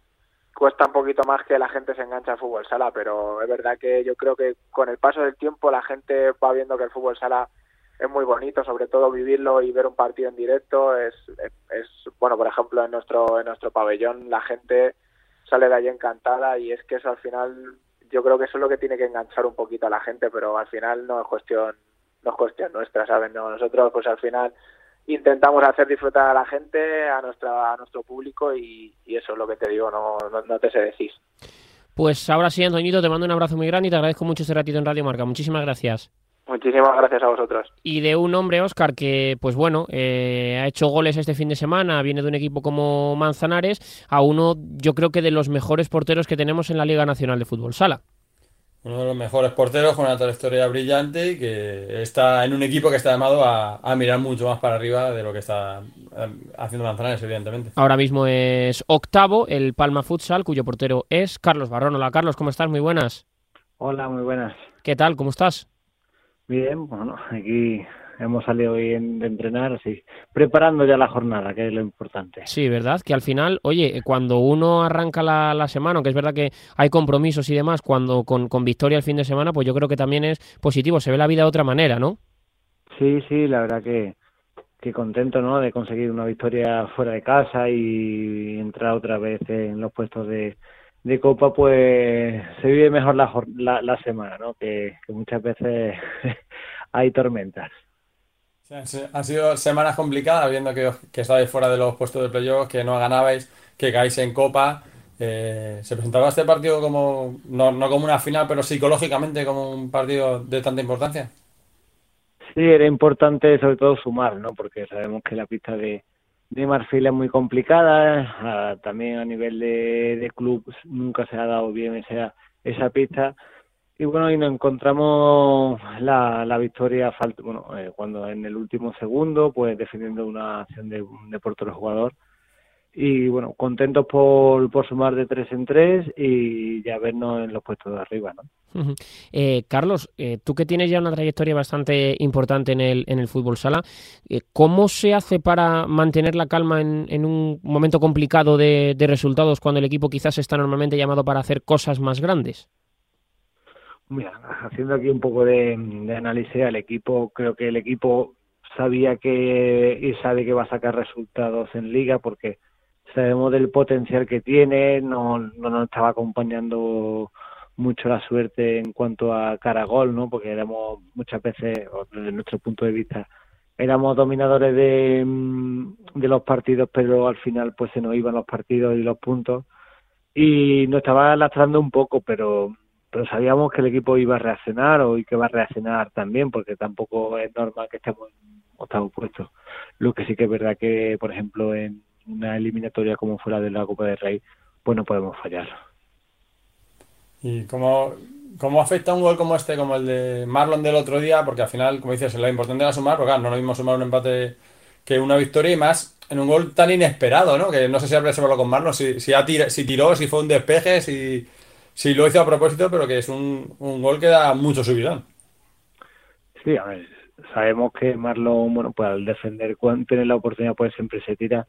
Cuesta un poquito más que la gente se enganche al fútbol sala, pero es verdad que yo creo que con el paso del tiempo la gente va viendo que el fútbol sala es muy bonito, sobre todo vivirlo y ver un partido en directo es, es, bueno, por ejemplo, en nuestro en nuestro pabellón la gente sale de ahí encantada y es que eso al final yo creo que eso es lo que tiene que enganchar un poquito a la gente, pero al final no es cuestión no es cuestión nuestra, ¿saben? No, nosotros pues al final intentamos hacer disfrutar a la gente, a nuestra a nuestro público y, y eso es lo que te digo, no, no, no te sé decir. Pues ahora sí, Antoñito, te mando un abrazo muy grande y te agradezco mucho este ratito en Radio Marca. Muchísimas gracias. Muchísimas gracias a vosotros. Y de un hombre, Oscar, que, pues bueno, eh, ha hecho goles este fin de semana, viene de un equipo como Manzanares, a uno, yo creo que de los mejores porteros que tenemos en la Liga Nacional de Fútbol Sala. Uno de los mejores porteros con una trayectoria brillante y que está en un equipo que está llamado a, a mirar mucho más para arriba de lo que está eh, haciendo Manzanares, evidentemente. Ahora mismo es octavo el Palma Futsal, cuyo portero es Carlos Barrón. Hola, Carlos, ¿cómo estás? Muy buenas. Hola, muy buenas. ¿Qué tal? ¿Cómo estás? Bien, bueno, aquí hemos salido hoy en- de entrenar, así, preparando ya la jornada, que es lo importante. Sí, ¿verdad? Que al final, oye, cuando uno arranca la, la semana, aunque es verdad que hay compromisos y demás, cuando con, con victoria el fin de semana, pues yo creo que también es positivo, se ve la vida de otra manera, ¿no? Sí, sí, la verdad que, que contento, ¿no? De conseguir una victoria fuera de casa y entrar otra vez en los puestos de, de Copa, pues se vive mejor la, la, la semana, ¿no? Que, que muchas veces (laughs) hay tormentas. Han sido semanas complicadas, viendo que, que estabais fuera de los puestos de playoff, que no ganabais, que caáis en Copa. Eh, ¿se presentaba este partido como, no, no como una final, pero psicológicamente como un partido de tanta importancia? Sí, era importante sobre todo sumar, ¿no? Porque sabemos que la pista de, de Marfil es muy complicada, también a nivel de, de club nunca se ha dado bien esa, esa pista. Y bueno, y nos encontramos la, la victoria bueno, eh, cuando en el último segundo, pues defendiendo una acción de, de portero jugador. Y bueno, contentos por, por sumar de tres en tres y ya vernos en los puestos de arriba, ¿no? Eh, Carlos, eh, tú que tienes ya una trayectoria bastante importante en el, en el fútbol sala, eh, ¿cómo se hace para mantener la calma en, en un momento complicado de, de resultados cuando el equipo quizás está normalmente llamado para hacer cosas más grandes? Mira, haciendo aquí un poco de, de análisis al equipo, creo que el equipo sabía que y sabe que va a sacar resultados en liga porque sabemos del potencial que tiene, no, no nos estaba acompañando mucho la suerte en cuanto a cara a gol, ¿no? Porque éramos muchas veces, desde nuestro punto de vista, éramos dominadores de, mm, de los partidos, pero al final pues se nos iban los partidos y los puntos y nos estaba lastrando un poco, pero pero sabíamos que el equipo iba a reaccionar o que va a reaccionar también, porque tampoco es normal que estemos en octavo puesto. Lo que sí que es verdad que, por ejemplo, en una eliminatoria como fuera de la Copa del Rey, pues no podemos fallar. ¿Y cómo, cómo afecta un gol como este, como el de Marlon del otro día? Porque al final, como dices, lo importante era sumar, porque claro, no lo mismo sumar un empate que una victoria y más en un gol tan inesperado, ¿no? Que no sé si habrá hablado con Marlon, si, si, ha tira- si tiró, si fue un despeje, si, si lo hizo a propósito, pero que es un, un gol que da mucho subidón. Sí, a ver, sabemos que Marlon, bueno, pues al defender cuando tiene la oportunidad, pues siempre se tira.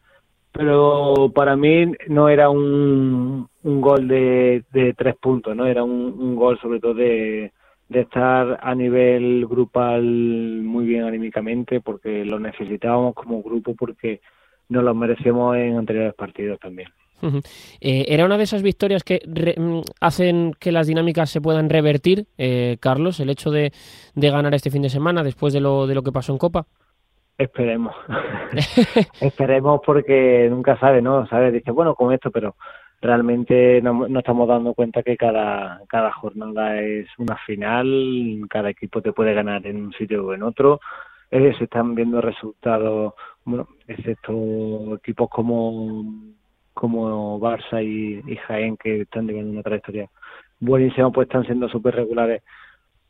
Pero para mí no era un, gol de, de tres puntos, ¿no? Era un, gol sobre todo de, estar a nivel grupal muy bien anímicamente, porque lo necesitábamos como grupo, porque nos los merecemos en anteriores partidos también. Eh, ¿Era una de esas victorias que mm, hacen que las dinámicas se puedan revertir, eh, Carlos, el hecho de, de, ganar este fin de semana después de lo, de lo que pasó en Copa? Esperemos. (laughs) (laughs) Esperemos porque nunca sabe, ¿no? Sabe, dice, bueno, con esto, pero realmente no, no, estamos dando cuenta que cada, cada jornada es una final, cada equipo te puede ganar en un sitio o en otro. Eh, se están viendo resultados, bueno, excepto equipos como, como Barça y, y Jaén que están teniendo una trayectoria buenísima, pues están siendo súper regulares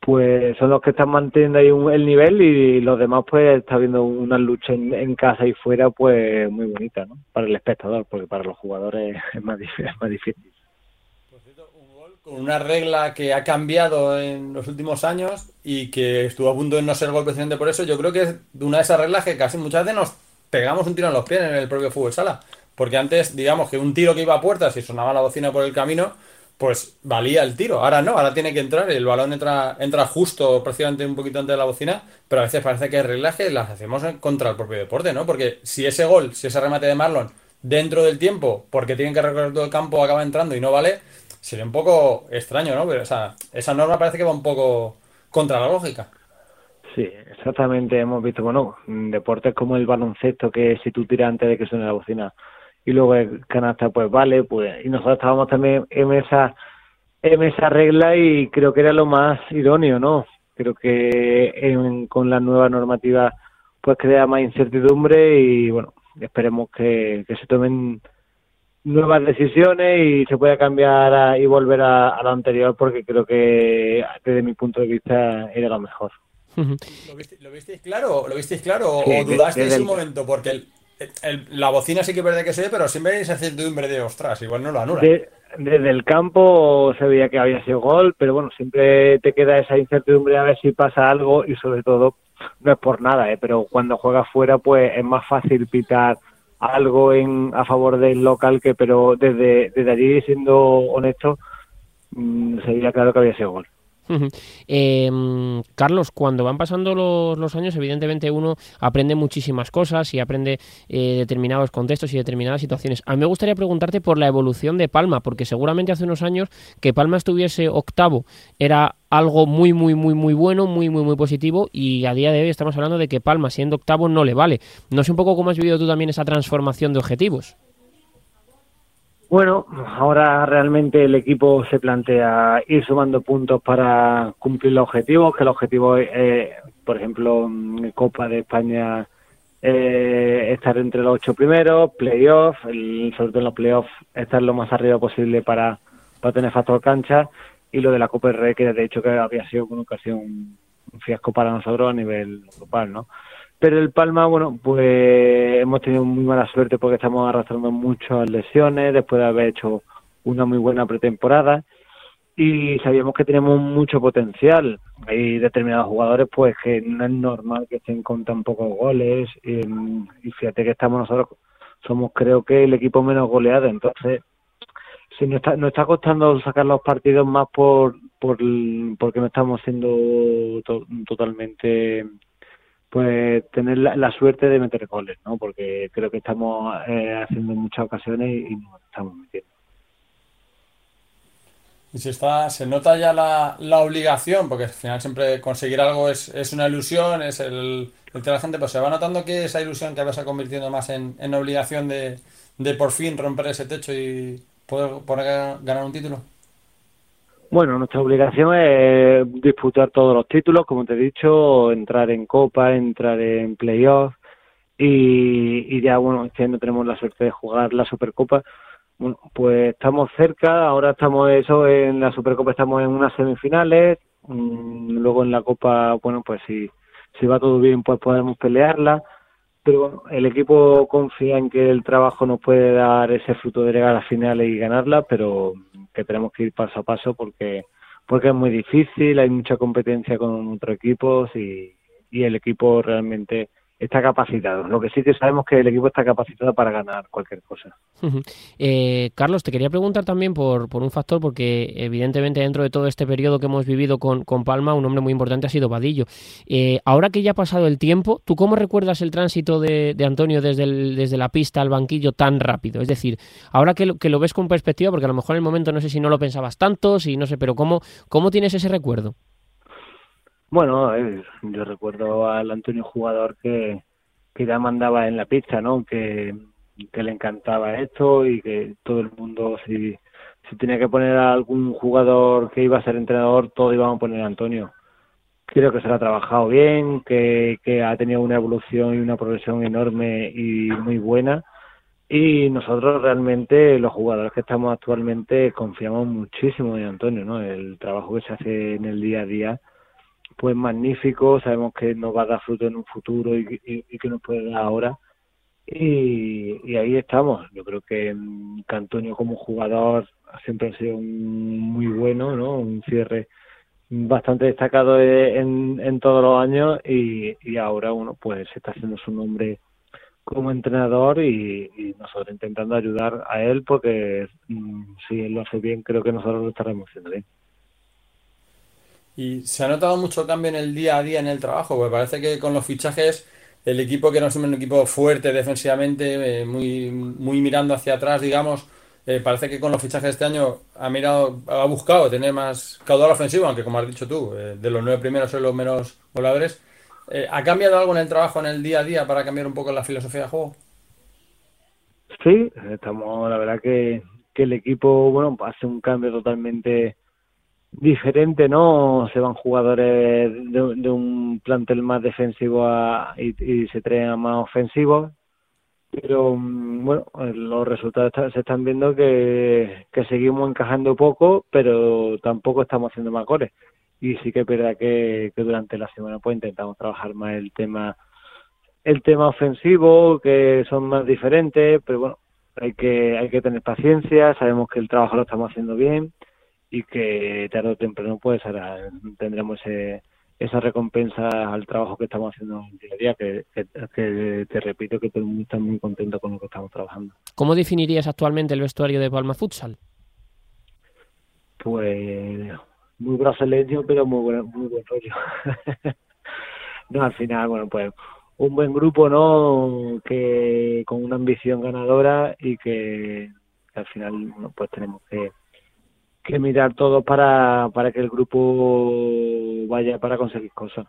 pues son los que están manteniendo ahí el nivel y los demás pues está viendo una lucha en, casa y fuera pues muy bonita, ¿no? Para el espectador, porque para los jugadores es (laughs) más, es más difícil. Con una regla que ha cambiado en los últimos años y que estuvo a punto de no ser gol precisamente por eso, yo creo que es una de esas reglas que casi muchas veces nos pegamos un tiro en los pies en el propio fútbol sala. Porque antes, digamos que un tiro que iba a puertas y sonaba la bocina por el camino, pues valía el tiro. Ahora no, ahora tiene que entrar el balón entra, entra justo, prácticamente un poquito antes de la bocina, pero a veces parece que hay reglas que las hacemos contra el propio deporte, ¿no? Porque si ese gol, si ese remate de Marlon dentro del tiempo, porque tienen que recorrer todo el campo, acaba entrando y no vale, sería un poco extraño, ¿no? Pero, o sea, esa norma parece que va un poco contra la lógica. Sí, exactamente. Hemos visto, bueno, deportes como el baloncesto, que si tú tiras antes de que suene la bocina, y luego el canasta pues vale, pues y nosotros estábamos también en esa en esa regla y creo que era lo más idóneo, ¿no? Creo que con la nueva normativa pues crea más incertidumbre y bueno, esperemos que, se tomen nuevas decisiones y se pueda cambiar y volver a, lo anterior porque creo que desde mi punto de vista era lo mejor. ¿Lo, visteis claro, ¿Lo visteis claro o dudasteis un momento? Porque el, la bocina sí que es que se ve, pero siempre hay esa certidumbre de ostras, igual no lo anula. desde el campo se veía que había sido gol, pero bueno, siempre te queda esa incertidumbre a ver si pasa algo y sobre todo no es por nada, ¿eh? pero cuando juegas fuera pues es más fácil pitar algo en a favor del local que pero desde, desde allí siendo honesto mm, se veía claro que había sido gol. Em, Carlos, cuando van pasando los, años, evidentemente uno aprende muchísimas cosas y aprende eh, determinados contextos y determinadas situaciones. A mí me gustaría preguntarte por la evolución de Palma, porque seguramente hace unos años que Palma estuviese octavo era algo muy, muy, muy, muy bueno, muy, muy, muy positivo y a día de hoy estamos hablando de que Palma siendo octavo no le vale. No sé un poco cómo has vivido tú también esa transformación de objetivos. Bueno, ahora realmente el equipo se plantea ir sumando puntos para cumplir los objetivos, que el objetivo es, eh, por ejemplo, en Copa de España, eh, estar entre los ocho primeros, playoffs, sobre todo en los playoffs, estar lo más arriba posible para, para tener factor cancha, y lo de la Copa R, que de hecho que había sido una ocasión un fiasco para nosotros a nivel global, ¿no? Pero el Palma, bueno, pues hemos tenido muy mala suerte porque estamos arrastrando muchas lesiones después de haber hecho una muy buena pretemporada y sabíamos que tenemos mucho potencial. Hay determinados jugadores pues que no es normal que estén con tan pocos goles y, fíjate que estamos nosotros, somos creo que el equipo menos goleado, entonces si nos está, nos está costando sacar los partidos más por, por porque no estamos siendo totalmente pues tener la, suerte de meter goles, ¿no? Porque creo que estamos eh, haciendo muchas ocasiones y, no estamos metiendo. Y se está, se nota ya la, la, obligación, porque al final siempre conseguir algo es, es una ilusión, es el, el la gente, pues se va notando que esa ilusión que a se convirtiendo más en, en obligación de, de por fin romper ese techo y poder, poder ganar un título. Bueno, nuestra obligación es disputar todos los títulos, como te he dicho, entrar en Copa, entrar en Playoff y, y ya, bueno, este año tenemos la suerte de jugar la Supercopa. Bueno, pues estamos cerca, ahora estamos eso en la Supercopa, estamos en unas semifinales, mm, luego en la Copa, bueno, pues si, si va todo bien, pues podemos pelearla pero bueno, el equipo confía en que el trabajo nos puede dar ese fruto de llegar a las finales y ganarla, pero que tenemos que ir paso a paso porque porque es muy difícil, hay mucha competencia con otros equipos y, y el equipo realmente está capacitado. Lo que sí que sabemos que el equipo está capacitado para ganar cualquier cosa. eh, Carlos, te quería preguntar también por, por un factor, porque evidentemente dentro de todo este periodo que hemos vivido con, con Palma, un hombre muy importante ha sido Vadillo. Eh, ahora que ya ha pasado el tiempo, ¿tú cómo recuerdas el tránsito de, de Antonio desde, desde la pista al banquillo tan rápido? Es decir, ahora que lo, que lo ves con perspectiva, porque a lo mejor en el momento no sé si no lo pensabas tanto, si no sé, pero ¿cómo, cómo tienes ese recuerdo? Bueno, eh, yo recuerdo al Antonio jugador que, que ya mandaba en la pista, ¿no? Que, que le encantaba esto y que todo el mundo, si, si tenía que poner a algún jugador que iba a ser entrenador, todo íbamos a poner a Antonio. Creo que se lo ha trabajado bien, que, que ha tenido una evolución y una progresión enorme y muy buena. Y nosotros realmente, los jugadores que estamos actualmente, confiamos muchísimo en Antonio, ¿no? El trabajo que se hace en el día a día pues magnífico, sabemos que nos va a dar fruto en un futuro y, y, y que nos puede dar ahora. Y, ahí estamos. Yo creo que, que, Antonio como jugador siempre ha sido un, muy bueno, ¿no? Un cierre bastante destacado en, en todos los años y, y ahora uno pues está haciendo su nombre como entrenador y, y, nosotros intentando ayudar a él porque mm, si él lo hace bien creo que nosotros lo estaremos haciendo bien. Y se ha notado mucho cambio en el día a día en el trabajo, porque parece que con los fichajes el equipo que no es un equipo fuerte defensivamente, eh, muy, muy mirando hacia atrás, digamos, eh, parece que con los fichajes de este año ha mirado, ha buscado tener más caudal ofensivo, aunque como has dicho tú, eh, de los nueve primeros son los menos voladores. ¿Ha cambiado algo en el trabajo, en el día a día, para cambiar un poco la filosofía de juego? Sí, estamos, la verdad que, que el equipo, bueno, hace un cambio totalmente diferente, ¿no? Se van jugadores de, de un plantel más defensivo a, y, y, se traen más ofensivos. Pero bueno, los resultados se están viendo que, que seguimos encajando poco, pero tampoco estamos haciendo más goles. Y sí que es verdad que, que durante la semana pues intentamos trabajar más el tema el tema ofensivo, que son más diferentes, pero bueno, hay que hay que tener paciencia, sabemos que el trabajo lo estamos haciendo bien y que tarde o temprano pues ahora tendremos ese, esa recompensa al trabajo que estamos haciendo en día a día, que, que, que, te repito que todo el mundo está muy contento con lo que estamos trabajando. ¿Cómo definirías actualmente el vestuario de Palma Futsal? Pues muy brasileño, pero muy buen, muy buen rollo. (laughs) no, al final, bueno, pues un buen grupo, ¿no? Que con una ambición ganadora y que, que al final, bueno, pues tenemos que que mirar todo para, para que el grupo vaya para conseguir cosas.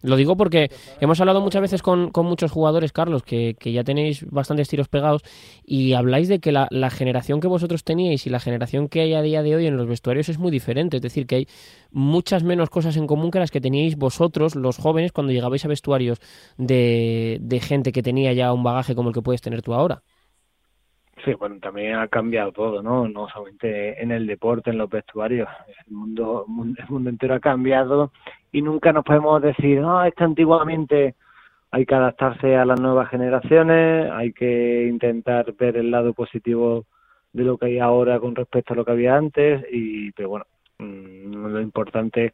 Lo digo porque hemos hablado muchas veces con, con muchos jugadores, Carlos, que, que, ya tenéis bastantes tiros pegados y habláis de que la, la, generación que vosotros teníais y la generación que hay a día de hoy en los vestuarios es muy diferente. Es decir, que hay muchas menos cosas en común que las que teníais vosotros, los jóvenes, cuando llegabais a vestuarios de, de gente que tenía ya un bagaje como el que puedes tener tú ahora. Sí, bueno, también ha cambiado todo, ¿no? No solamente en el deporte, en los vestuarios. El mundo, el mundo entero ha cambiado y nunca nos podemos decir, no, es que antiguamente hay que adaptarse a las nuevas generaciones, hay que intentar ver el lado positivo de lo que hay ahora con respecto a lo que había antes y, pero bueno, lo importante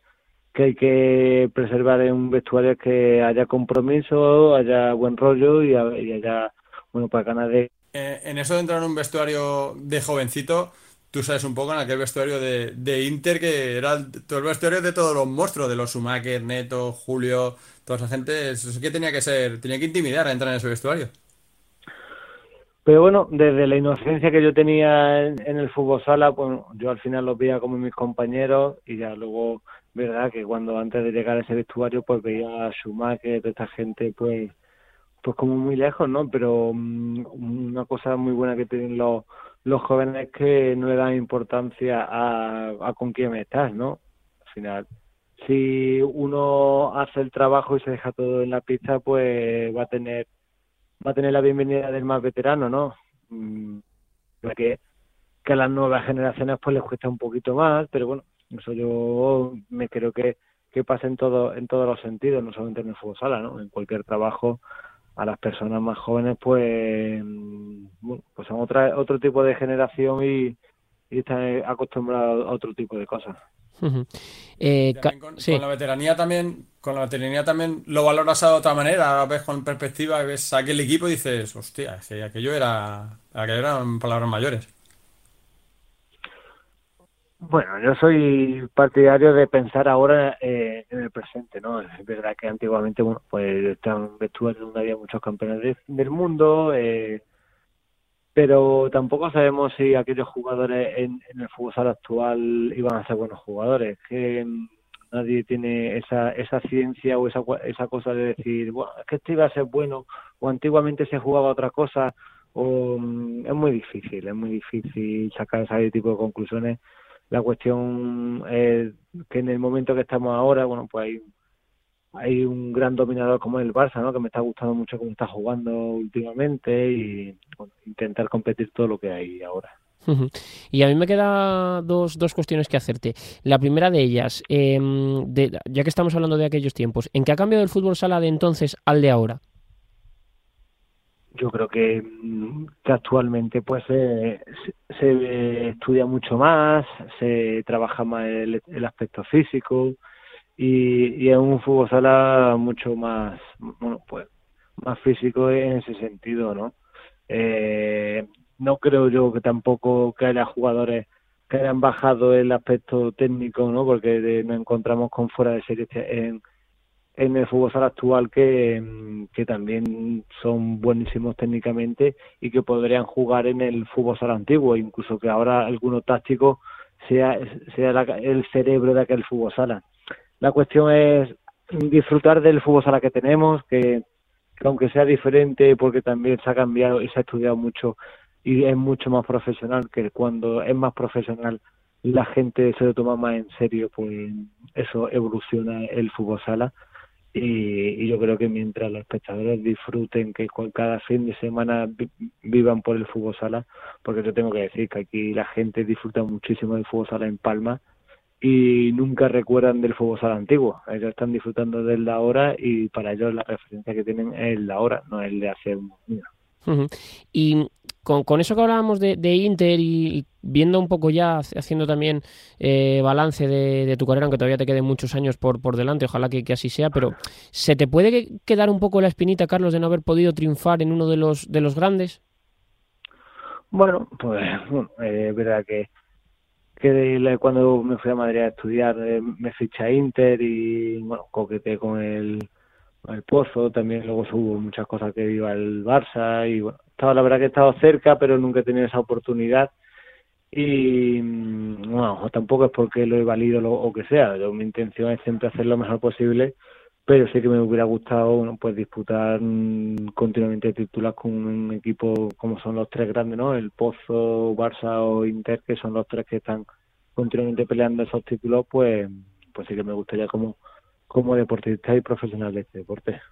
que hay que preservar en un vestuario es que haya compromiso, haya buen rollo y, haya, bueno, para ganar de eh, en eso de entrar en un vestuario de jovencito, tú sabes un poco en aquel vestuario de, de Inter que era el, todo el vestuario de todos los monstruos, de los Schumacher, Neto, Julio, toda esa gente, eso que tenía que ser, tenía que intimidar a entrar en ese vestuario. Pero bueno, desde la inocencia que yo tenía en, en el fútbol sala, pues yo al final los veía como mis compañeros y ya luego, verdad, que cuando antes de llegar a ese vestuario, pues veía a Schumacher, toda esta gente, pues pues como muy lejos, ¿no? Pero um, una cosa muy buena que tienen los, los jóvenes es que no le dan importancia a, a con quién estás, ¿no? Al final, si uno hace el trabajo y se deja todo en la pista, pues va a tener va a tener la bienvenida del más veterano, ¿no? Mm, que, que a las nuevas generaciones pues les cuesta un poquito más, pero bueno, eso yo me creo que, que pasa en todo, en todos los sentidos, no solamente en el fútbol sala, ¿no? En cualquier trabajo a las personas más jóvenes pues bueno, pues son otra otro tipo de generación y, y están acostumbrados a otro tipo de cosas uh -huh. eh, con, sí. con, la veteranía también con la maternidad también lo valoras de otra manera, ahora ves con perspectiva, ves aquel equipo y dices, hostia, que aquello era, aquello eran palabras mayores. Bueno, yo soy partidario de pensar ahora eh, en el presente, ¿no? Es verdad que antiguamente, bueno, pues están vestuarios donde había muchos campeones del mundo, eh, pero tampoco sabemos si aquellos jugadores en, el fútbol actual iban a ser buenos jugadores. Que nadie tiene esa, esa ciencia o esa, esa cosa de decir, bueno, es que este iba a ser bueno, o antiguamente se jugaba otra cosa, o mm, es muy difícil, es muy difícil sacar ese tipo de conclusiones. La cuestión es que en el momento que estamos ahora, bueno, pues hay, hay un gran dominador como el Barça, ¿no? Que me está gustando mucho cómo está jugando últimamente y intentar competir todo lo que hay ahora. Y a mí me queda dos, dos cuestiones que hacerte. La primera de ellas, em, ya que estamos hablando de aquellos tiempos, ¿en qué ha cambiado el fútbol sala de entonces al de ahora? Yo creo que, mm, actualmente pues se estudia mucho más, se trabaja más el, aspecto físico y, y es un fútbol sala mucho más, bueno, pues más físico en ese sentido, ¿no? Eh, no creo yo que tampoco que haya jugadores que hayan bajado el aspecto técnico, ¿no? Porque nos encontramos con fuera de serie en, en el fútbol actual que, que también son buenísimos técnicamente y que podrían jugar en el fútbol antiguo, incluso que ahora alguno táctico sea, sea el cerebro de aquel fútbol sala. La cuestión es disfrutar del fútbol sala que tenemos, que, que aunque sea diferente, porque también se ha cambiado y se ha estudiado mucho y es mucho más profesional que cuando es más profesional la gente se lo toma más en serio pues eso evoluciona el fútbol sala y, yo creo que mientras los espectadores disfruten que cada fin de semana vivan por el fútbol sala porque yo tengo que decir que aquí la gente disfruta muchísimo del fútbol sala en Palma y nunca recuerdan del fútbol sala antiguo. Ellos están disfrutando del de ahora y para ellos la referencia que tienen es el de ahora no el de hace y con, eso que hablábamos de, Inter y, viendo un poco ya, haciendo también eh, balance de, tu carrera, aunque todavía te queden muchos años por, por delante, ojalá que, así sea, pero ¿se te puede quedar un poco la espinita, Carlos, de no haber podido triunfar en uno de los, de los grandes? Bueno, pues eh, es verdad que, que cuando me fui a Madrid a estudiar eh, me ficha Inter y bueno, coqueteé con el el Pozo, también luego hubo muchas cosas que iba el Barça y bueno, estaba, la verdad que he estado cerca, pero nunca he tenido esa oportunidad y mm, bueno, tampoco es porque lo he valido o que sea, yo, mi intención es siempre hacer lo mejor posible, pero sí que me hubiera gustado pues disputar mm, continuamente títulos con un equipo como son los tres grandes, ¿no? El Pozo, Barça o Inter, que son los tres que están continuamente peleando esos títulos, pues pues sí que me gustaría como como deportista y profesional de este deporte.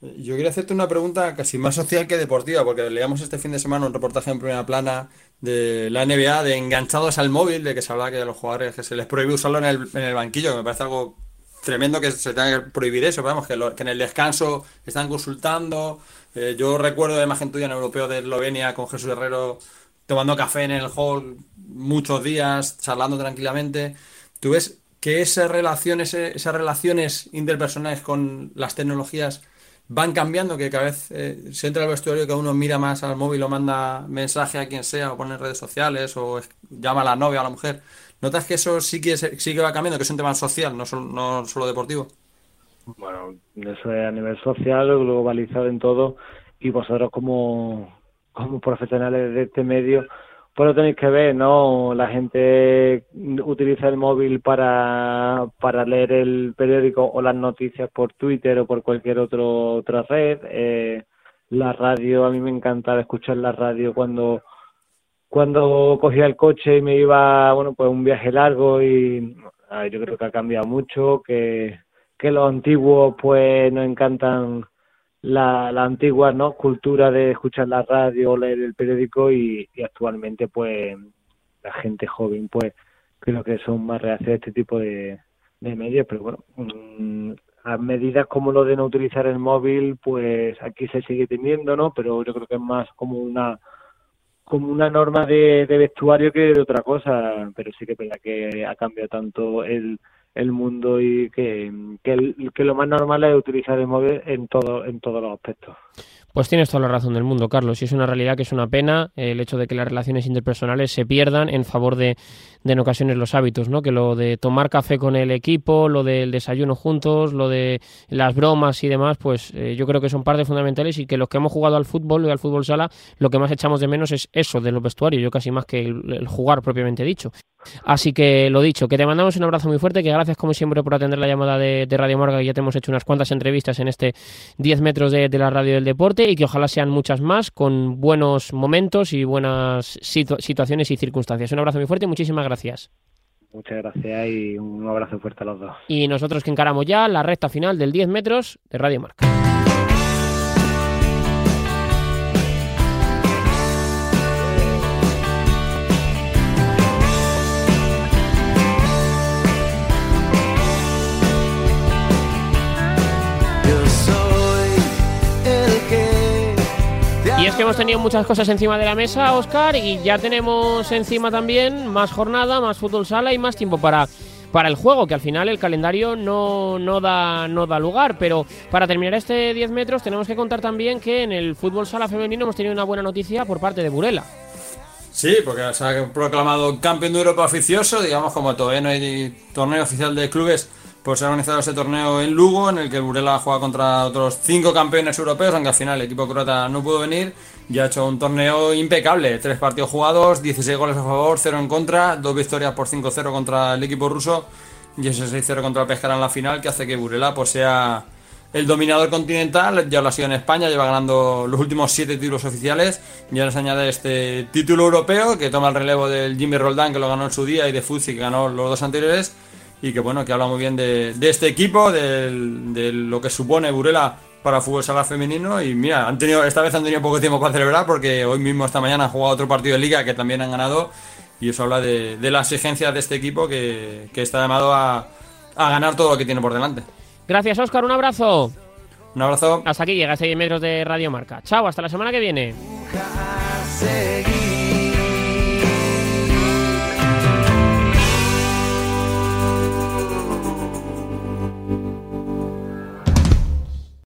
Yo quería hacerte una pregunta casi más social que deportiva, porque leíamos este fin de semana un reportaje en primera plana de la NBA de enganchados al móvil, de que se habla que a los jugadores se les prohíbe usarlo en el, en el banquillo, que me parece algo tremendo que se tenga que prohibir eso, vamos, que, que en el descanso están consultando. Eh, yo recuerdo de imagen tuya en Europeo de Eslovenia con Jesús Herrero tomando café en el hall muchos días, charlando tranquilamente. ¿Tú ves que esas relaciones, esas relaciones interpersonales con las tecnologías van cambiando, que cada vez eh, se entra al vestuario que uno mira más al móvil o manda mensaje a quien sea o pone redes sociales o llama a la novia o a la mujer. ¿Notas que eso sí que, sí que va cambiando, que es un tema social, no solo, no solo deportivo? Bueno, eso es a nivel social, globalizado en todo y vosotros como, como profesionales de este medio pues lo tenéis que ver, ¿no? La gente utiliza el móvil para, para leer el periódico o las noticias por Twitter o por cualquier otro, otra red. Eh, la radio, a mí me encantaba escuchar la radio cuando cuando cogía el coche y me iba, bueno, pues un viaje largo y yo creo que ha cambiado mucho, que, que los antiguos pues nos encantan la, la antigua no cultura de escuchar la radio leer el periódico y, actualmente pues la gente joven pues creo que son más reacios a este tipo de, de medios pero bueno mm, a medidas como lo de no utilizar el móvil pues aquí se sigue teniendo no pero yo creo que es más como una como una norma de, de vestuario que de otra cosa pero sí que es verdad que ha cambiado tanto el el mundo y que, que, que, lo más normal es utilizar el móvil en todo en todos los aspectos. Pues tienes toda la razón del mundo, Carlos. Y es una realidad que es una pena el hecho de que las relaciones interpersonales se pierdan en favor de, de en ocasiones los hábitos, ¿no? Que lo de tomar café con el equipo, lo del desayuno juntos, lo de las bromas y demás, pues eh, yo creo que son partes fundamentales y que los que hemos jugado al fútbol y al fútbol sala, lo que más echamos de menos es eso de los vestuarios, yo casi más que el jugar propiamente dicho. Así que lo dicho, que te mandamos un abrazo muy fuerte, que gracias como siempre por atender la llamada de, Radio Marga, que ya te hemos hecho unas cuantas entrevistas en este 10 metros de, la radio del deporte y que ojalá sean muchas más con buenos momentos y buenas situaciones y circunstancias. Un abrazo muy fuerte y muchísimas gracias. Muchas gracias y un abrazo fuerte a los dos. Y nosotros que encaramos ya la recta final del 10 metros de Radio Marca. Hemos tenido muchas cosas encima de la mesa, Oscar, y ya tenemos encima también más jornada, más fútbol sala y más tiempo para, para el juego, que al final el calendario no, no, da, no da lugar. Pero para terminar este 10 metros tenemos que contar también que en el fútbol sala femenino hemos tenido una buena noticia por parte de Burela. Sí, porque se ha proclamado campeón de Europa oficioso, digamos como todavía no hay torneo oficial de clubes pues se ha organizado ese torneo en Lugo, en el que Burela juega contra otros cinco campeones europeos, aunque al final el equipo croata no pudo venir y ha hecho un torneo impecable. Tres partidos jugados, 16 goles a favor, 0 en contra, dos victorias por 5-0 contra el equipo ruso y ese 6-0 contra el Pescara en la final, que hace que Burela pues, sea el dominador continental. Ya lo ha sido en España, lleva ganando los últimos siete títulos oficiales. Ya les añade este título europeo, que toma el relevo del Jimmy Roldán, que lo ganó en su día, y de Fuzzi, que ganó los dos anteriores y que bueno, que habla muy bien de, este equipo, de, lo que supone Burela para el fútbol sala femenino y mira, han tenido, esta vez han tenido poco tiempo para celebrar porque hoy mismo esta mañana han jugado otro partido de liga que también han ganado y eso habla de, la exigencia de este equipo que, está llamado a, a, ganar todo lo que tiene por delante. Gracias Oscar, un abrazo. Un abrazo. Hasta aquí llega este 10 metros de Radio Marca. Chao, hasta la semana que viene.